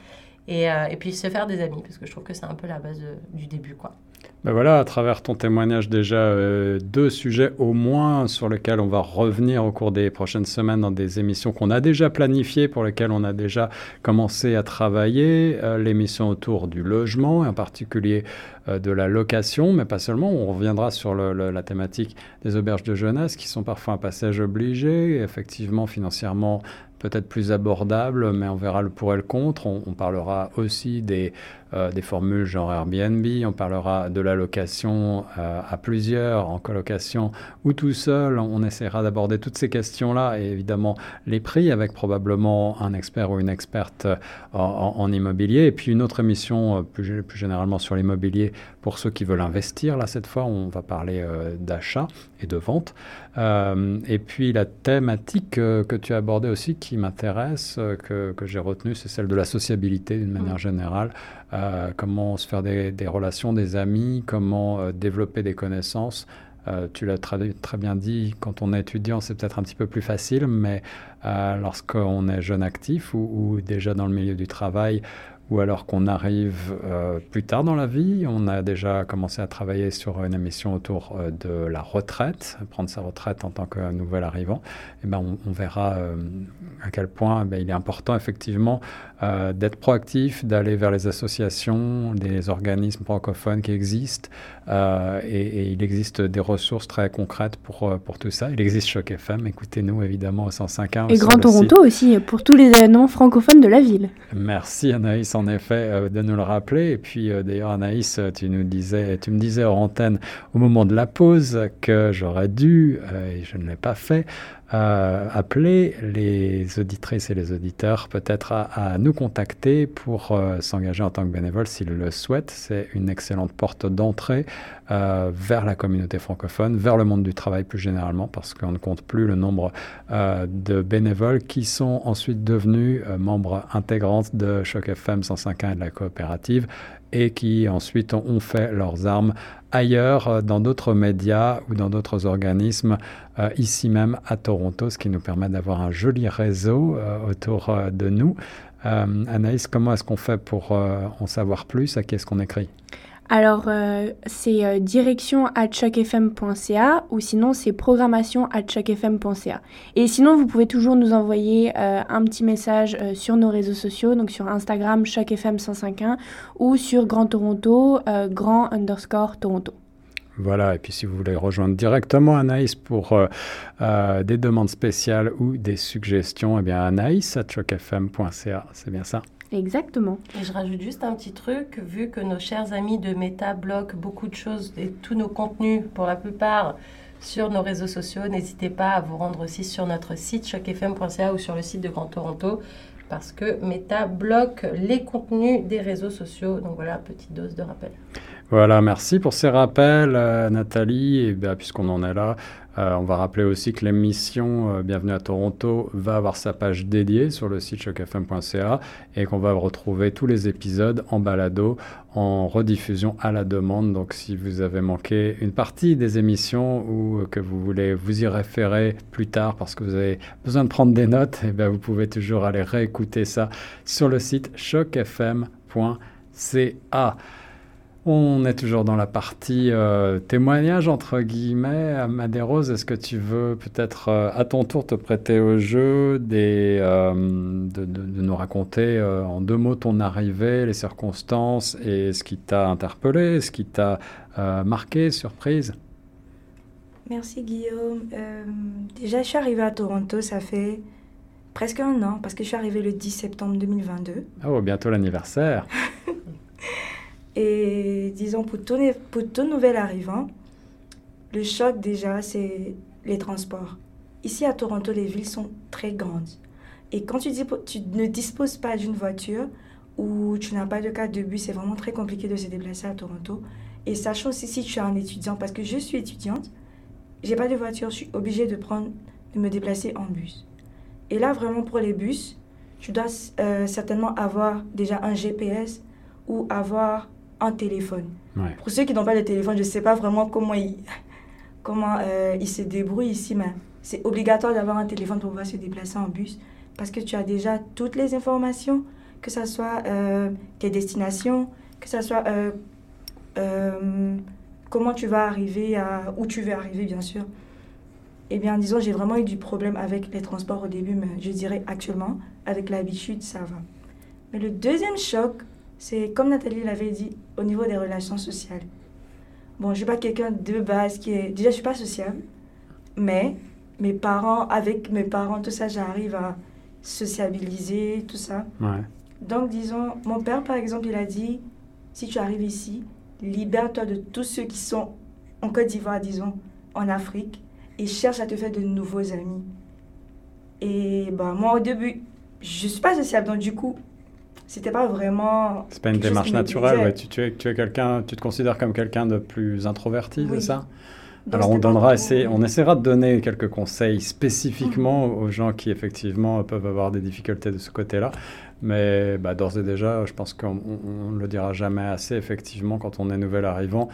Et, euh, et, puis se faire des amis, parce que je trouve que c'est un peu la base du début, quoi. Ben voilà, à travers ton témoignage déjà, euh, deux sujets au moins sur lesquels on va revenir au cours des prochaines semaines dans des émissions qu'on a déjà planifiées, pour lesquelles on a déjà commencé à travailler. Euh, l'émission autour du logement, en particulier euh, de la location, mais pas seulement. On reviendra sur la thématique des auberges de jeunesse, qui sont parfois un passage obligé, effectivement financièrement peut-être plus abordable, mais on verra le pour et le contre. On, parlera aussi des, euh, des formules genre Airbnb, on parlera de la location euh, à plusieurs, en colocation ou tout seul. On essaiera d'aborder toutes ces questions-là et évidemment les prix avec probablement un expert ou une experte en, immobilier. Et puis une autre émission euh, plus, plus généralement sur l'immobilier pour ceux qui veulent investir. Là, cette fois, on va parler d'achat et de vente. et puis la thématique que tu as abordée aussi qui m'intéresse, euh, que, que j'ai retenu, c'est celle de la sociabilité d'une manière générale. Euh, comment se faire des, relations, des amis, comment euh, développer des connaissances. tu l'as très, très, bien dit, quand on est étudiant, c'est peut-être un petit peu plus facile, mais lorsqu'on est jeune actif ou, déjà dans le milieu du travail, ou alors qu'on arrive euh, plus tard dans la vie. On a déjà commencé à travailler sur une émission autour euh, de la retraite, prendre sa retraite en tant que nouvel arrivant. Et eh ben, on, verra euh, à quel point eh ben, il est important effectivement d'être proactif, d'aller vers les associations, des organismes francophones qui existent. Et, il existe des ressources très concrètes pour, pour tout ça. Il existe Choc FM, écoutez-nous évidemment au 105.1. Et Grand Toronto aussi, pour tous les noms francophones de la ville. Merci Anaïs en effet euh, de nous le rappeler. Et puis euh, d'ailleurs, Anaïs, tu nous disais, tu me disais hors antenne au moment de la pause que j'aurais dû, euh, et je ne l'ai pas fait, euh, appeler les auditrices et les auditeurs peut-être à, nous contacter pour euh, s'engager en tant que bénévole s'ils le souhaitent. C'est une excellente porte d'entrée euh, vers la communauté francophone, vers le monde du travail plus généralement, parce qu'on ne compte plus le nombre de bénévoles qui sont ensuite devenus membres intégrantes de Choc FM 105.1 et de la coopérative et qui ensuite ont fait leurs armes ailleurs, euh, dans d'autres médias ou dans d'autres organismes, euh, ici même à Toronto, ce qui nous permet d'avoir un joli réseau euh, autour de nous. Anaïs, comment est-ce qu'on fait pour en savoir plus? À qui est-ce qu'on écrit? Alors, c'est direction à chocfm.ca ou sinon c'est programmation à chocfm.ca. Et sinon, vous pouvez toujours nous envoyer un petit message sur nos réseaux sociaux, donc sur Instagram chocfm1051 ou sur Grand Toronto, grand underscore Toronto. Voilà, et puis si vous voulez rejoindre directement Anaïs pour euh, euh, des demandes spéciales ou des suggestions, eh bien Anaïs à chocfm.ca, c'est bien ça? Exactement. Et je rajoute juste un petit truc, vu que nos chers amis de Meta bloquent beaucoup de choses et tous nos contenus, pour la plupart, sur nos réseaux sociaux, n'hésitez pas à vous rendre aussi sur notre site chocfm.ca ou sur le site de Grand Toronto parce que Meta bloque les contenus des réseaux sociaux. Donc voilà, petite dose de rappel. Voilà, merci pour ces rappels, euh, Nathalie. Et bien, puisqu'on en est là, euh, on va rappeler aussi que l'émission euh, Bienvenue à Toronto va avoir sa page dédiée sur le site chocfm.ca et qu'on va retrouver tous les épisodes en balado, en rediffusion à la demande. Donc, si vous avez manqué une partie des émissions ou que vous voulez vous y référer plus tard parce que vous avez besoin de prendre des notes, eh vous pouvez toujours aller réécouter ça sur le site chocfm.ca. On est toujours dans la partie euh, témoignage, entre guillemets. Amadérose, est-ce que tu veux peut-être euh, à ton tour te prêter au jeu, des, euh, de, de, nous raconter en deux mots ton arrivée, les circonstances et ce qui t'a interpellé, ce qui t'a marqué, surprise? Merci Guillaume. déjà, je suis arrivée à Toronto, ça fait presque un an, parce que je suis arrivée le 10 septembre 2022. Oh, bientôt l'anniversaire [laughs] Et disons, pour tout, pour tout nouvel arrivant, le choc déjà, c'est les transports. Ici à Toronto, les villes sont très grandes. Et quand tu, dis, tu ne disposes pas d'une voiture ou tu n'as pas de carte de bus, c'est vraiment très compliqué de se déplacer à Toronto. Et sachant aussi si tu es un étudiant, parce que je suis étudiante, j'ai pas de voiture, je suis obligée de, prendre, de me déplacer en bus. Et là, vraiment pour les bus, tu dois euh, certainement avoir déjà un GPS ou avoir un téléphone. Pour ceux qui n'ont pas de téléphone, je ne sais pas vraiment comment ils, [laughs] comment, euh, ils se débrouillent ici, mais c'est obligatoire d'avoir un téléphone pour pouvoir se déplacer en bus parce que tu as déjà toutes les informations, que ce soit euh, tes destinations, que ce soit euh, comment tu vas arriver à où tu veux arriver, bien sûr. Eh bien, disons, j'ai vraiment eu du problème avec les transports au début, mais je dirais actuellement, avec l'habitude, ça va. Mais le deuxième choc, c'est comme Nathalie l'avait dit, au niveau des relations sociales. Bon, je ne suis pas quelqu'un de base qui est... Déjà, je ne suis pas sociable, mais mes parents, avec mes parents, tout ça, j'arrive à sociabiliser, tout ça. Donc, disons, mon père, par exemple, il a dit, si tu arrives ici, libère-toi de tous ceux qui sont en Côte d'Ivoire, disons, en Afrique, et cherche à te faire de nouveaux amis. Et bah, moi, au début, je ne suis pas sociable, donc du coup, c'était pas vraiment. C'est pas une démarche naturelle, ouais. Tu, tu, es, tu es quelqu'un, tu te considères comme quelqu'un de plus introverti, c'est ça? Alors on donnera, on essaiera de donner quelques conseils spécifiquement aux gens qui effectivement peuvent avoir des difficultés de ce côté-là. Mais bah, d'ores et déjà, je pense qu'on ne le dira jamais assez, effectivement, quand on est nouvel arrivant.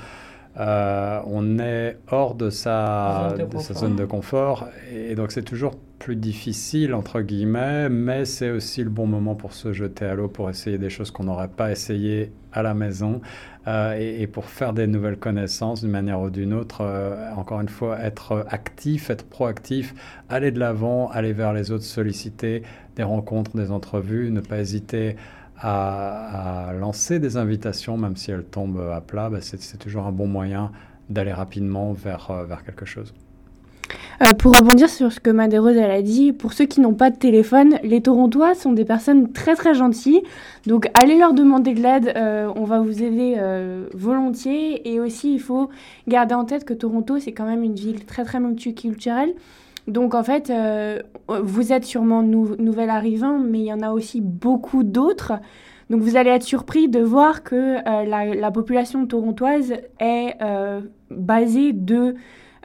Euh, on est hors de sa, de, sa zone de confort et, donc c'est toujours plus difficile entre guillemets, mais c'est aussi le bon moment pour se jeter à l'eau, pour essayer des choses qu'on n'aurait pas essayé à la maison euh, et, pour faire des nouvelles connaissances d'une manière ou d'une autre. Euh, encore une fois, être actif, être proactif, aller de l'avant, aller vers les autres, solliciter des rencontres, des entrevues, ne pas hésiter à, lancer des invitations, même si elles tombent à plat, bah, c'est toujours un bon moyen d'aller rapidement vers, euh, vers quelque chose. Euh, pour rebondir sur ce que Madérose a dit, pour ceux qui n'ont pas de téléphone, les Torontois sont des personnes très très gentilles. Donc allez leur demander de l'aide, euh, on va vous aider volontiers. Et aussi il faut garder en tête que Toronto c'est quand même une ville très très multiculturelle. Donc en fait, euh, vous êtes sûrement nouvel arrivant, mais il y en a aussi beaucoup d'autres. Donc vous allez être surpris de voir que euh, la, population torontoise est euh, basée de,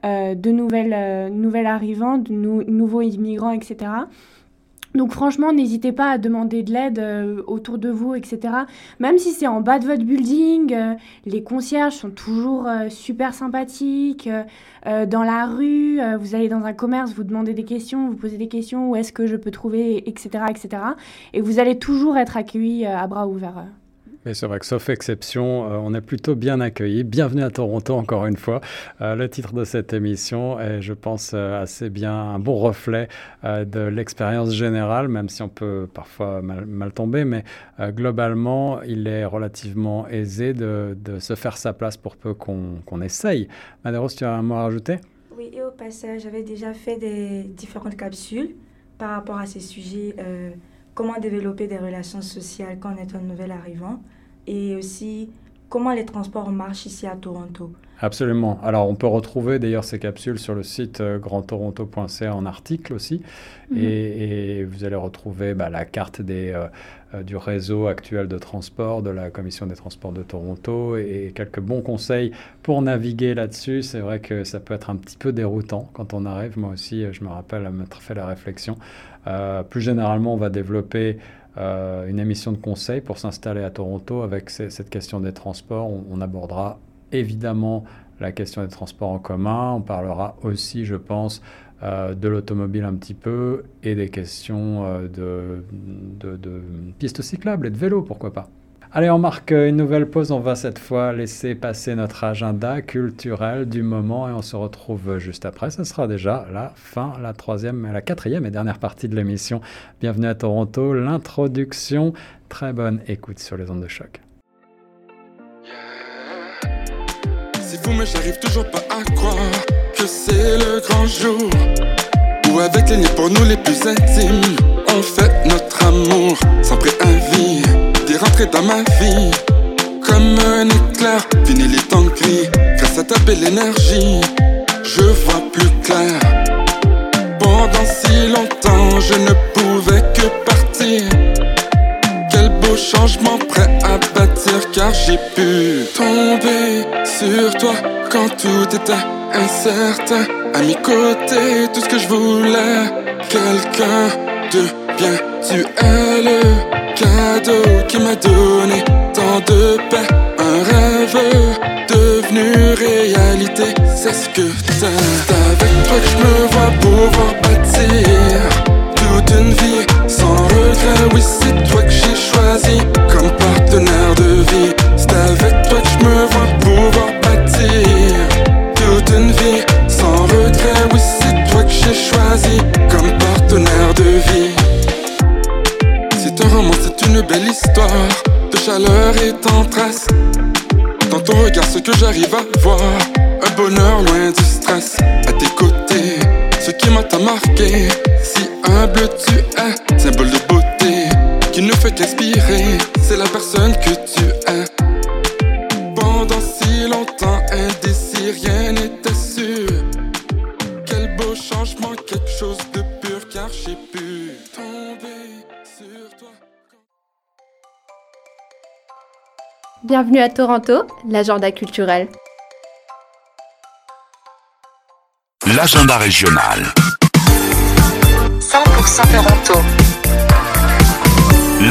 de nouvelles, nouvelles arrivants, de nouveaux immigrants, etc. Donc franchement, n'hésitez pas à demander de l'aide euh, autour de vous, etc. Même si c'est en bas de votre building, euh, les concierges sont toujours euh, super sympathiques. dans la rue, vous allez dans un commerce, vous demandez des questions, vous posez des questions, où est-ce que je peux trouver, etc., etc. Et vous allez toujours être accueilli à bras ouverts. Mais c'est vrai que sauf exception, euh, on est plutôt bien accueillis. Bienvenue à Toronto encore une fois. Euh, le titre de cette émission est, je pense, euh, assez bien un bon reflet de l'expérience générale, même si on peut parfois mal, tomber. Mais globalement, il est relativement aisé de, se faire sa place pour peu qu'on essaye. Maderos, tu as un mot à rajouter? Oui, et au passage, j'avais déjà fait des différentes capsules par rapport à ces sujets comment développer des relations sociales quand on est un nouvel arrivant et aussi comment les transports marchent ici à Toronto. Absolument. Alors, on peut retrouver d'ailleurs ces capsules sur le site euh, grandtoronto.ca en article aussi. Mhm. et, vous allez retrouver bah, la carte des, euh, euh, du réseau actuel de transport de la Commission des transports de Toronto et quelques bons conseils pour naviguer là-dessus. C'est vrai que ça peut être un petit peu déroutant quand on arrive. Moi aussi, je me rappelle m'être fait la réflexion. plus généralement, on va développer une émission de conseil pour s'installer à Toronto avec cette question des transports. On, abordera évidemment la question des transports en commun. On parlera aussi, je pense, euh, de l'automobile un petit peu et des questions euh, de, de, pistes cyclables et de vélo, pourquoi pas. Allez, on marque une nouvelle pause. On va cette fois laisser passer notre agenda culturel du moment et on se retrouve juste après. Ce sera déjà la fin, la troisième, la quatrième et dernière partie de l'émission. Bienvenue à Toronto. L'introduction. Très bonne écoute sur les ondes de choc. C'est fou, mais j'arrive toujours pas à croire que c'est le grand jour. Où avec les liens pour nous les plus intimes, on fait notre amour sans préavis des rentrées dans ma vie. Comme un éclair, fini les temps gris. Grâce à ta belle énergie, je vois plus clair. Pendant si longtemps, je ne pouvais que partir. Beau changement prêt à bâtir, car j'ai pu tomber sur toi quand tout était incertain. À mes côtés, tout ce que je voulais, quelqu'un de bien, tu es le cadeau qui m'a donné tant de paix. Un rêve devenu réalité, c'est ce que t'es. C'est avec toi que je me vois pouvoir bâtir toute une vie sans regret. Oui, c'est toi comme partenaire de vie. C'est avec toi que je me vois pouvoir bâtir toute une vie sans regret. Oui, c'est toi que j'ai choisi comme partenaire de vie c'est une belle histoire de chaleur et tendresse. Dans ton regard, ce que j'arrive à voir, un bonheur loin du stress. À tes côtés, ce qui m'a marqué, si humble tu es, symbole de C'est la personne que tu es. Pendant si longtemps, indécis, rien n'était sûr. Quel beau changement, quelque chose de pur, car j'ai pu tomber sur toi. Bienvenue à Toronto, l'agenda culturel. L'agenda régional. 100% Toronto.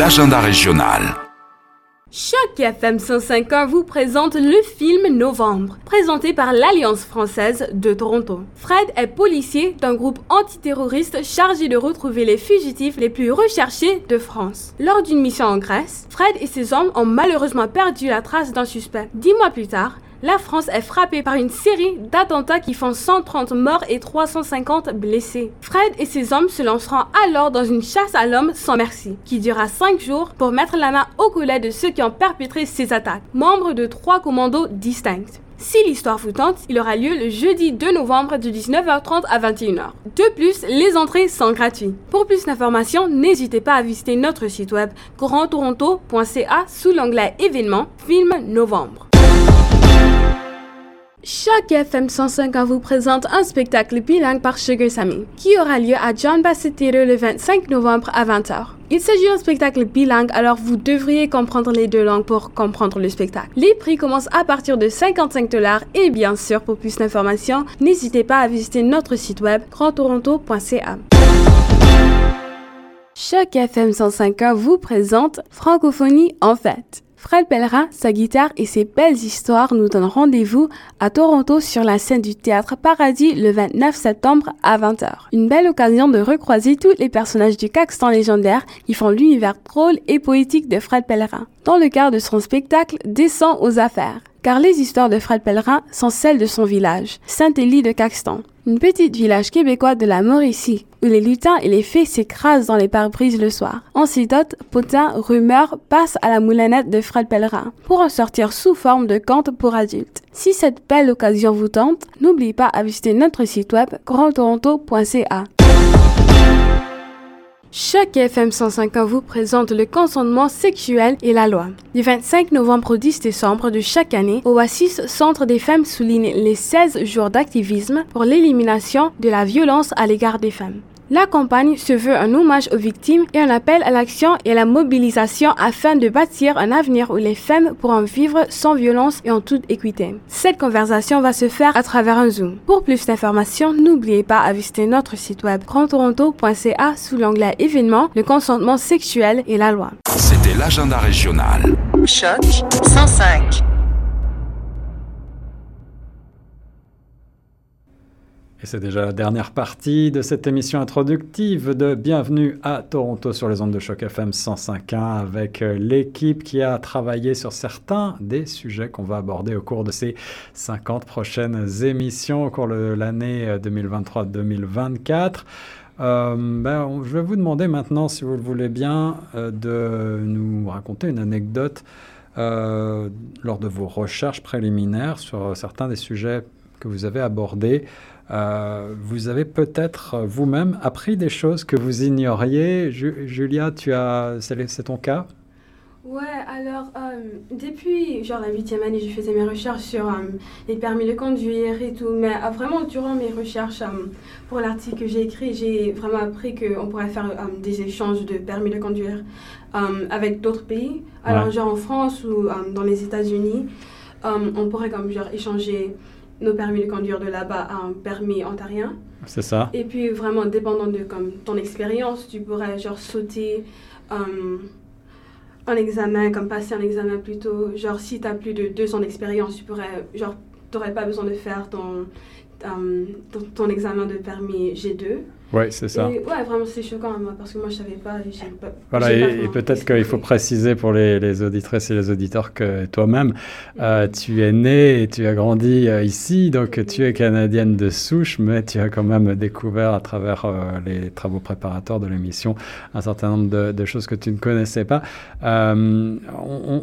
L'agenda régional. Choc FM 105.1 vous présente le film Novembre, présenté par l'Alliance française de Toronto. Fred est policier d'un groupe antiterroriste chargé de retrouver les fugitifs les plus recherchés de France. Lors d'une mission en Grèce, Fred et ses hommes ont malheureusement perdu la trace d'un suspect. Dix mois plus tard, la France est frappée par une série d'attentats qui font 130 morts et 350 blessés. Fred et ses hommes se lanceront alors dans une chasse à l'homme sans merci, qui durera 5 jours pour mettre la main au collet de ceux qui ont perpétré ces attaques, membres de trois commandos distincts. Si l'histoire vous tente, il aura lieu le jeudi 2 novembre de 19h30 à 21h. De plus, les entrées sont gratuites. Pour plus d'informations, n'hésitez pas à visiter notre site web grandtoronto.ca sous l'onglet événements Film Novembre. Chaque FM 105 vous présente un spectacle bilingue par Sugar Sammy, qui aura lieu à John Bassett Theatre le 25 novembre à 20h. Il s'agit d'un spectacle bilingue, alors vous devriez comprendre les deux langues pour comprendre le spectacle. Les prix commencent à partir de 55 dollars et bien sûr, pour plus d'informations, n'hésitez pas à visiter notre site web grandtoronto.ca. Chaque FM 105 vous présente Francophonie en fait. Fred Pellerin, sa guitare et ses belles histoires nous donnent rendez-vous à Toronto sur la scène du théâtre Paradis le 29 septembre à 20h. Une belle occasion de recroiser tous les personnages du Caxton légendaire qui font l'univers drôle et poétique de Fred Pellerin. Dans le cadre de son spectacle Descend aux affaires car les histoires de Fred Pellerin sont celles de son village, Saint-Élie de Caxton, une petite village québécois de la Mauricie, où les lutins et les fées s'écrasent dans les pare-brises le soir. Antidote, potins, rumeurs passent à la moulinette de Fred Pellerin pour en sortir sous forme de contes pour adultes. Si cette belle occasion vous tente, n'oubliez pas à visiter notre site web grandtoronto.ca. Chaque FM 105 vous présente le consentement sexuel et la loi. Du 25 novembre au 10 décembre de chaque année, Oasis Centre des femmes souligne les 16 jours d'activisme pour l'élimination de la violence à l'égard des femmes. La campagne se veut un hommage aux victimes et un appel à l'action et à la mobilisation afin de bâtir un avenir où les femmes pourront vivre sans violence et en toute équité. Cette conversation va se faire à travers un Zoom. Pour plus d'informations, n'oubliez pas à visiter notre site web grandtoronto.ca sous l'onglet événements, le consentement sexuel et la loi. C'était l'agenda régional. Choc 105. Et c'est déjà la dernière partie de cette émission introductive de Bienvenue à Toronto sur les ondes de choc FM 105.1 avec euh, l'équipe qui a travaillé sur certains des sujets qu'on va aborder au cours de ces 50 prochaines émissions au cours de l'année 2023-2024. Euh, ben, je vais vous demander maintenant, si vous le voulez bien, euh, de nous raconter une anecdote lors de vos recherches préliminaires sur certains des sujets que vous avez abordés. Euh, vous avez peut-être euh, vous-même appris des choses que vous ignoriez. Julia, tu as, c'est ton cas? Ouais, alors euh, depuis genre la huitième année, je faisais mes recherches sur les permis de conduire et tout, mais vraiment durant mes recherches pour l'article que j'ai écrit, j'ai vraiment appris qu'on pourrait faire des échanges de permis de conduire avec d'autres pays. Alors genre en France ou dans les États-Unis, on pourrait comme genre échanger nos permis de conduire de là-bas à un permis ontarien. C'est ça. Et puis vraiment, dépendant de comme, ton expérience, tu pourrais genre sauter um, un examen, comme passer un examen plutôt. Genre si tu as plus de deux ans d'expérience, tu pourrais, genre, t'aurais pas besoin de faire ton, um, ton examen de permis G2. Oui, c'est ça. ouais, vraiment, c'est choquant moi, parce que moi, je savais pas. pas voilà, et, peut-être qu'il faut préciser pour les, les, auditrices et les auditeurs que toi-même, euh, tu es née et tu as grandi euh, ici, donc tu es canadienne de souche, mais tu as quand même découvert à travers euh, les travaux préparatoires de l'émission un certain nombre de, de, choses que tu ne connaissais pas. On,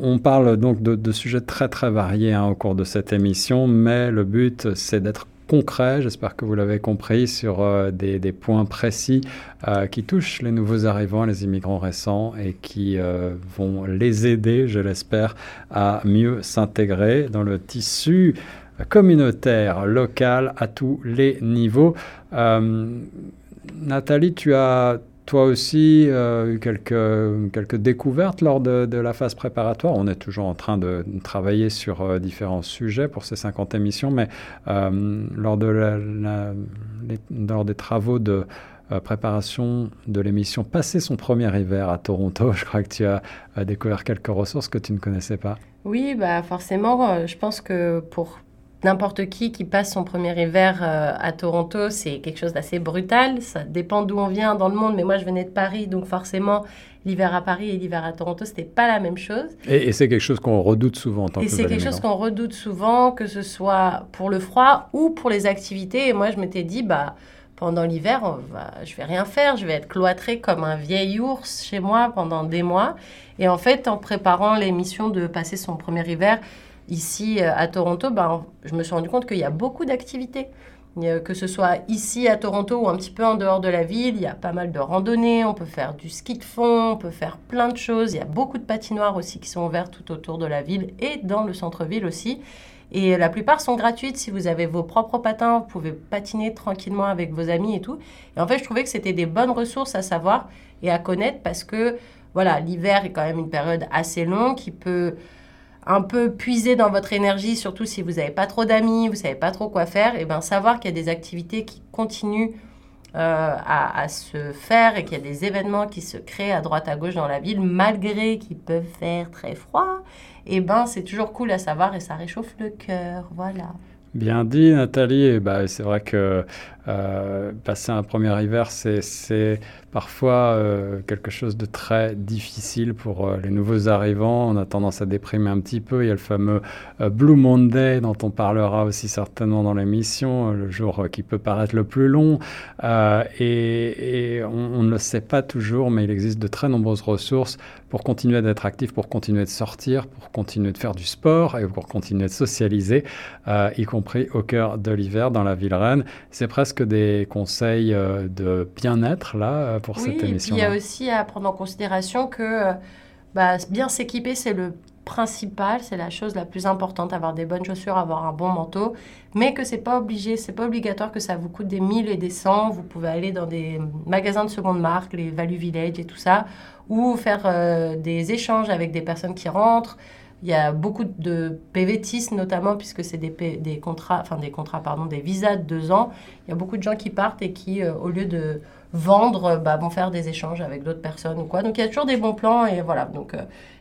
on, parle donc de, de, sujets très très variés hein, au cours de cette émission, mais le but, c'est d'être concret, j'espère que vous l'avez compris, sur euh, des, points précis euh, qui touchent les nouveaux arrivants, les immigrants récents et qui euh, vont les aider, je l'espère, à mieux s'intégrer dans le tissu communautaire, local, à tous les niveaux. Nathalie, tu as toi aussi euh, eu quelques, quelques découvertes lors de, la phase préparatoire? On est toujours en train de travailler sur euh, différents sujets pour ces 50 émissions, mais euh, lors, de lors des travaux de préparation de l'émission Passer son premier hiver à Toronto, [laughs] je crois que tu as découvert quelques ressources que tu ne connaissais pas. Oui, bah forcément, je pense que pour n'importe qui qui passe son premier hiver euh, à Toronto, c'est quelque chose d'assez brutal. Ça dépend d'où on vient dans le monde, mais moi je venais de Paris, donc forcément l'hiver à Paris et l'hiver à Toronto, c'était pas la même chose. Et, c'est quelque chose qu'on redoute souvent en tant et c'est quelque chose qu'on redoute souvent, que ce soit pour le froid ou pour les activités. Et moi je m'étais dit, bah pendant l'hiver, je vais rien faire, je vais être cloîtré comme un vieil ours chez moi pendant des mois. Et en fait, en préparant l'émission de passer son premier hiver, Ici, euh, à Toronto, ben, je me suis rendu compte qu'il y a beaucoup d'activités. Que ce soit ici à Toronto ou un petit peu en dehors de la ville, il y a pas mal de randonnées, on peut faire du ski de fond, on peut faire plein de choses. Il y a beaucoup de patinoires aussi qui sont ouvertes tout autour de la ville et dans le centre-ville aussi. Et la plupart sont gratuites. Si vous avez vos propres patins, vous pouvez patiner tranquillement avec vos amis et tout. Et en fait, je trouvais que c'était des bonnes ressources à savoir et à connaître parce que, voilà, l'hiver est quand même une période assez longue qui peut un peu puiser dans votre énergie, surtout si vous n'avez pas trop d'amis, vous savez pas trop quoi faire, et bien savoir qu'il y a des activités qui continuent euh, à, se faire et qu'il y a des événements qui se créent à droite à gauche dans la ville, malgré qu'ils peuvent faire très froid, et ben c'est toujours cool à savoir et ça réchauffe le cœur, voilà. Bien dit Nathalie, bah, c'est vrai que euh, passer un premier hiver, c'est parfois euh, quelque chose de très difficile pour euh, les nouveaux arrivants. On a tendance à déprimer un petit peu. Il y a le fameux Blue Monday dont on parlera aussi certainement dans l'émission, le jour qui peut paraître le plus long. et, on, ne le sait pas toujours, mais il existe de très nombreuses ressources pour continuer d'être actif, pour continuer de sortir, pour continuer de faire du sport et pour continuer de socialiser, y compris au cœur de l'hiver dans la ville reine. C'est presque des conseils euh, de bien-être là euh, pour cette émission. il y a aussi à prendre en considération que euh, bah, bien s'équiper, c'est le principal, c'est la chose la plus importante, avoir des bonnes chaussures, avoir un bon manteau, mais que c'est pas obligé, c'est pas obligatoire que ça vous coûte des 1000 et des 100. Vous pouvez aller dans des magasins de seconde marque, les Value Village et tout ça, ou faire des échanges avec des personnes qui rentrent. Il y a beaucoup de PVTistes notamment, puisque c'est des, des contrats, enfin des contrats, pardon, des visas de deux ans. Il y a beaucoup de gens qui partent et qui, au lieu de vendre, bah, vont faire des échanges avec d'autres personnes ou quoi. Donc il y a toujours des bons plans et voilà. Donc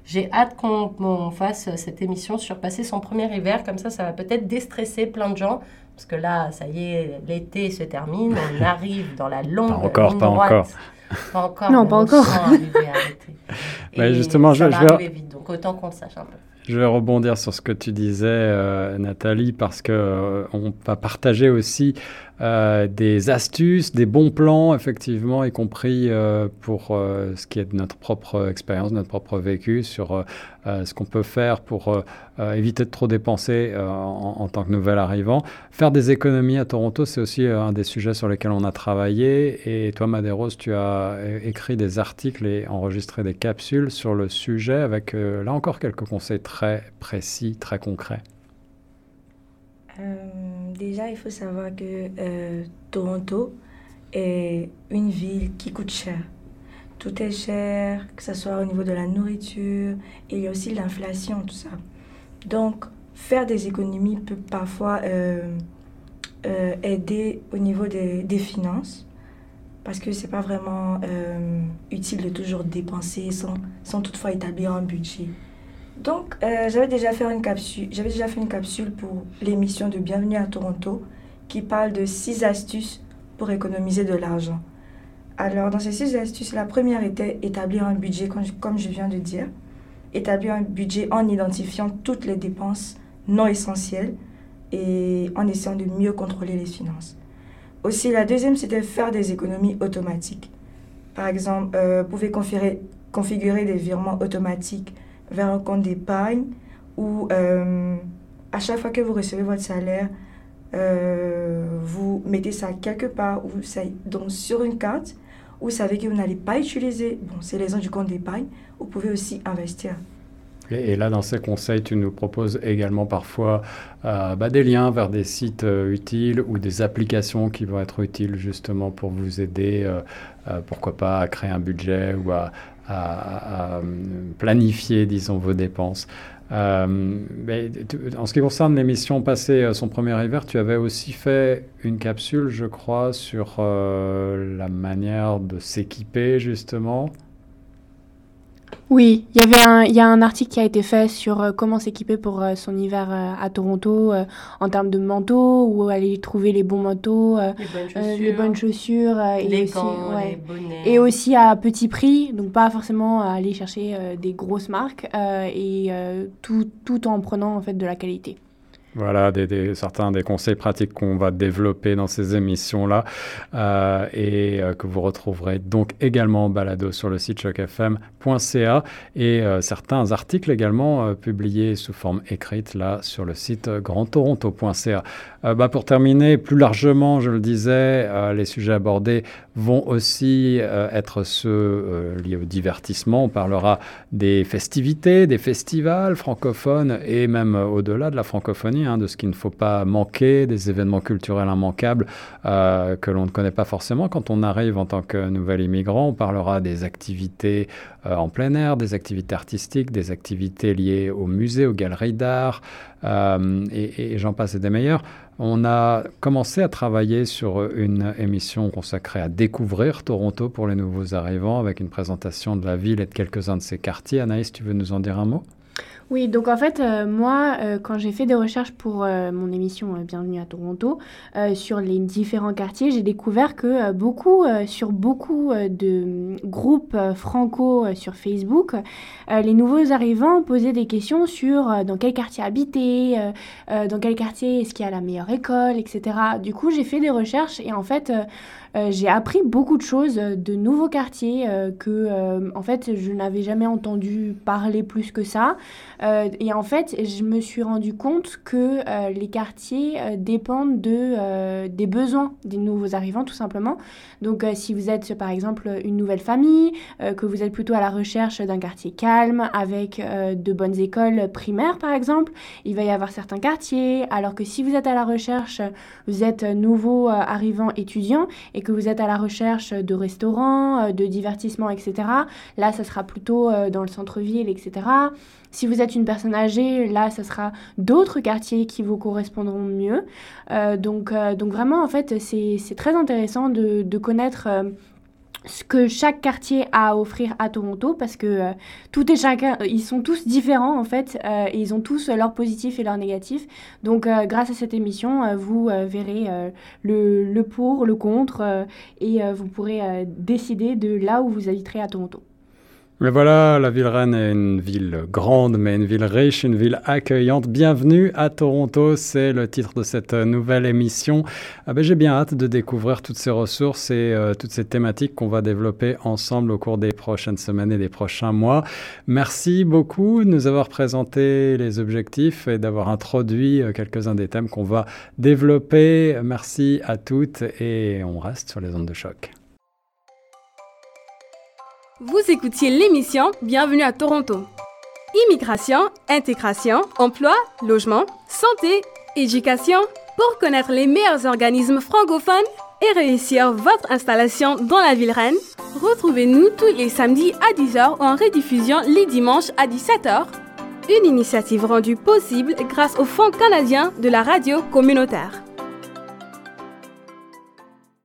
j'ai hâte qu'on fasse cette émission sur passer son premier hiver. Comme ça, ça va peut-être déstresser plein de gens. Parce que là, ça y est, l'été se termine. On [laughs] arrive dans la longue. Pas encore, pas encore. Pas encore. Non, pas encore. Mais [laughs] justement, ça je, va arriver vite, donc autant qu'on le sache un peu. Je vais rebondir sur ce que tu disais, euh, Nathalie, parce que euh, on va partager aussi euh, des astuces, des bons plans, effectivement, y compris pour ce qui est de notre propre expérience, notre propre vécu, sur ce qu'on peut faire pour éviter de trop dépenser en, en, tant que nouvel arrivant. Faire des économies à Toronto, c'est aussi un des sujets sur lesquels on a travaillé. Et toi, Madeiros, tu as écrit des articles et enregistré des capsules sur le sujet avec, là encore, quelques conseils très précis, très concret euh, Déjà, il faut savoir que euh, Toronto est une ville qui coûte cher. Tout est cher, que ce soit au niveau de la nourriture, il y a aussi l'inflation, tout ça. Donc, faire des économies peut parfois euh, aider au niveau des, finances parce que c'est pas vraiment utile de toujours dépenser sans toutefois établir un budget. Donc, euh, j'avais déjà, fait une capsule, pour l'émission de Bienvenue à Toronto qui parle de six astuces pour économiser de l'argent. Alors, dans ces six astuces, la première était établir un budget, comme je viens de dire. Établir un budget en identifiant toutes les dépenses non essentielles et en essayant de mieux contrôler les finances. Aussi, la deuxième, c'était faire des économies automatiques. Par exemple, euh, vous pouvez configurer des virements automatiques vers un compte d'épargne où euh, à chaque fois que vous recevez votre salaire, euh, vous mettez ça quelque part, ou ça, donc sur une carte, vous savez que vous n'allez pas utiliser, bon, c'est les du compte d'épargne, vous pouvez aussi investir. Et, là, dans ces conseils, tu nous proposes également parfois euh, bah, des liens vers des sites utiles ou des applications qui vont être utiles justement pour vous aider, pourquoi pas, à créer un budget ou à, à, planifier, disons, vos dépenses. Euh, en ce qui concerne l'émission passée, euh, son premier hiver, tu avais aussi fait une capsule, je crois, sur euh, la manière de s'équiper, justement. Oui, il y avait un, il y a un article qui a été fait sur euh, comment s'équiper pour euh, son hiver euh, à Toronto en termes de manteaux, où aller trouver les bons manteaux, les bonnes chaussures, et, les aussi, les bonnets. et aussi à petit prix, donc pas forcément aller chercher des grosses marques et tout, tout en prenant en fait de la qualité. Voilà, certains des conseils pratiques qu'on va développer dans ces émissions-là euh, et euh, que vous retrouverez donc également en balado sur le site chocfm.ca et euh, certains articles également publiés sous forme écrite là sur le site grandtoronto.ca. Bah, pour terminer, plus largement, je le disais, les sujets abordés vont aussi être ceux liés au divertissement. On parlera des festivités, des festivals francophones et même au-delà de la francophonie Hein, de ce qu'il ne faut pas manquer, des événements culturels immanquables euh, que l'on ne connaît pas forcément. Quand on arrive en tant que nouvel immigrant, on parlera des activités euh, en plein air, des activités artistiques, des activités liées au musée, aux galeries d'art, euh, et, et j'en passe et des meilleurs. On a commencé à travailler sur une émission consacrée à découvrir Toronto pour les nouveaux arrivants, avec une présentation de la ville et de quelques-uns de ses quartiers. Anaïs, tu veux nous en dire un mot? Oui, donc en fait, euh, moi, euh, quand j'ai fait des recherches pour euh, mon émission Bienvenue à Toronto, sur les différents quartiers, j'ai découvert que beaucoup, sur beaucoup de groupes franco sur Facebook, les nouveaux arrivants posaient des questions sur dans quel quartier habiter, dans quel quartier est-ce qu'il y a la meilleure école, etc. Du coup, j'ai fait des recherches et en fait, euh, j'ai appris beaucoup de choses, euh, de nouveaux quartiers euh, que, en fait, je n'avais jamais entendu parler plus que ça. et en fait, je me suis rendu compte que les quartiers dépendent de, des besoins des nouveaux arrivants, tout simplement. Donc, si vous êtes, par exemple, une nouvelle famille, que vous êtes plutôt à la recherche d'un quartier calme, avec de bonnes écoles primaires, par exemple, il va y avoir certains quartiers. Alors que si vous êtes à la recherche, vous êtes nouveau arrivant étudiant et que vous êtes à la recherche de restaurants, euh, de divertissements, etc., là, ça sera plutôt euh, dans le centre-ville, etc. Si vous êtes une personne âgée, là, ce sera d'autres quartiers qui vous correspondront mieux. donc, donc vraiment, en fait, c'est très intéressant de connaître ce que chaque quartier a à offrir à Toronto parce que euh, tout est chacun, ils sont tous différents en fait euh, et ils ont tous leurs positifs et leurs négatifs. Donc euh, grâce à cette émission, vous verrez le, le, pour, le contre et vous pourrez décider de là où vous habiterez à Toronto. Mais voilà, la ville Rennes est une ville grande, mais une ville riche, une ville accueillante. Bienvenue à Toronto, c'est le titre de cette nouvelle émission. Ah ben, J'ai bien hâte de découvrir toutes ces ressources et euh, toutes ces thématiques qu'on va développer ensemble au cours des prochaines semaines et des prochains mois. Merci beaucoup de nous avoir présenté les objectifs et d'avoir introduit euh, quelques-uns des thèmes qu'on va développer. Merci à toutes et on reste sur les ondes de choc. Vous écoutiez l'émission Bienvenue à Toronto. Immigration, intégration, emploi, logement, santé, éducation. Pour connaître les meilleurs organismes francophones et réussir votre installation dans la ville reine, retrouvez-nous tous les samedis à 10h ou en rediffusion les dimanches à 17h. Une initiative rendue possible grâce au Fonds canadien de la radio communautaire.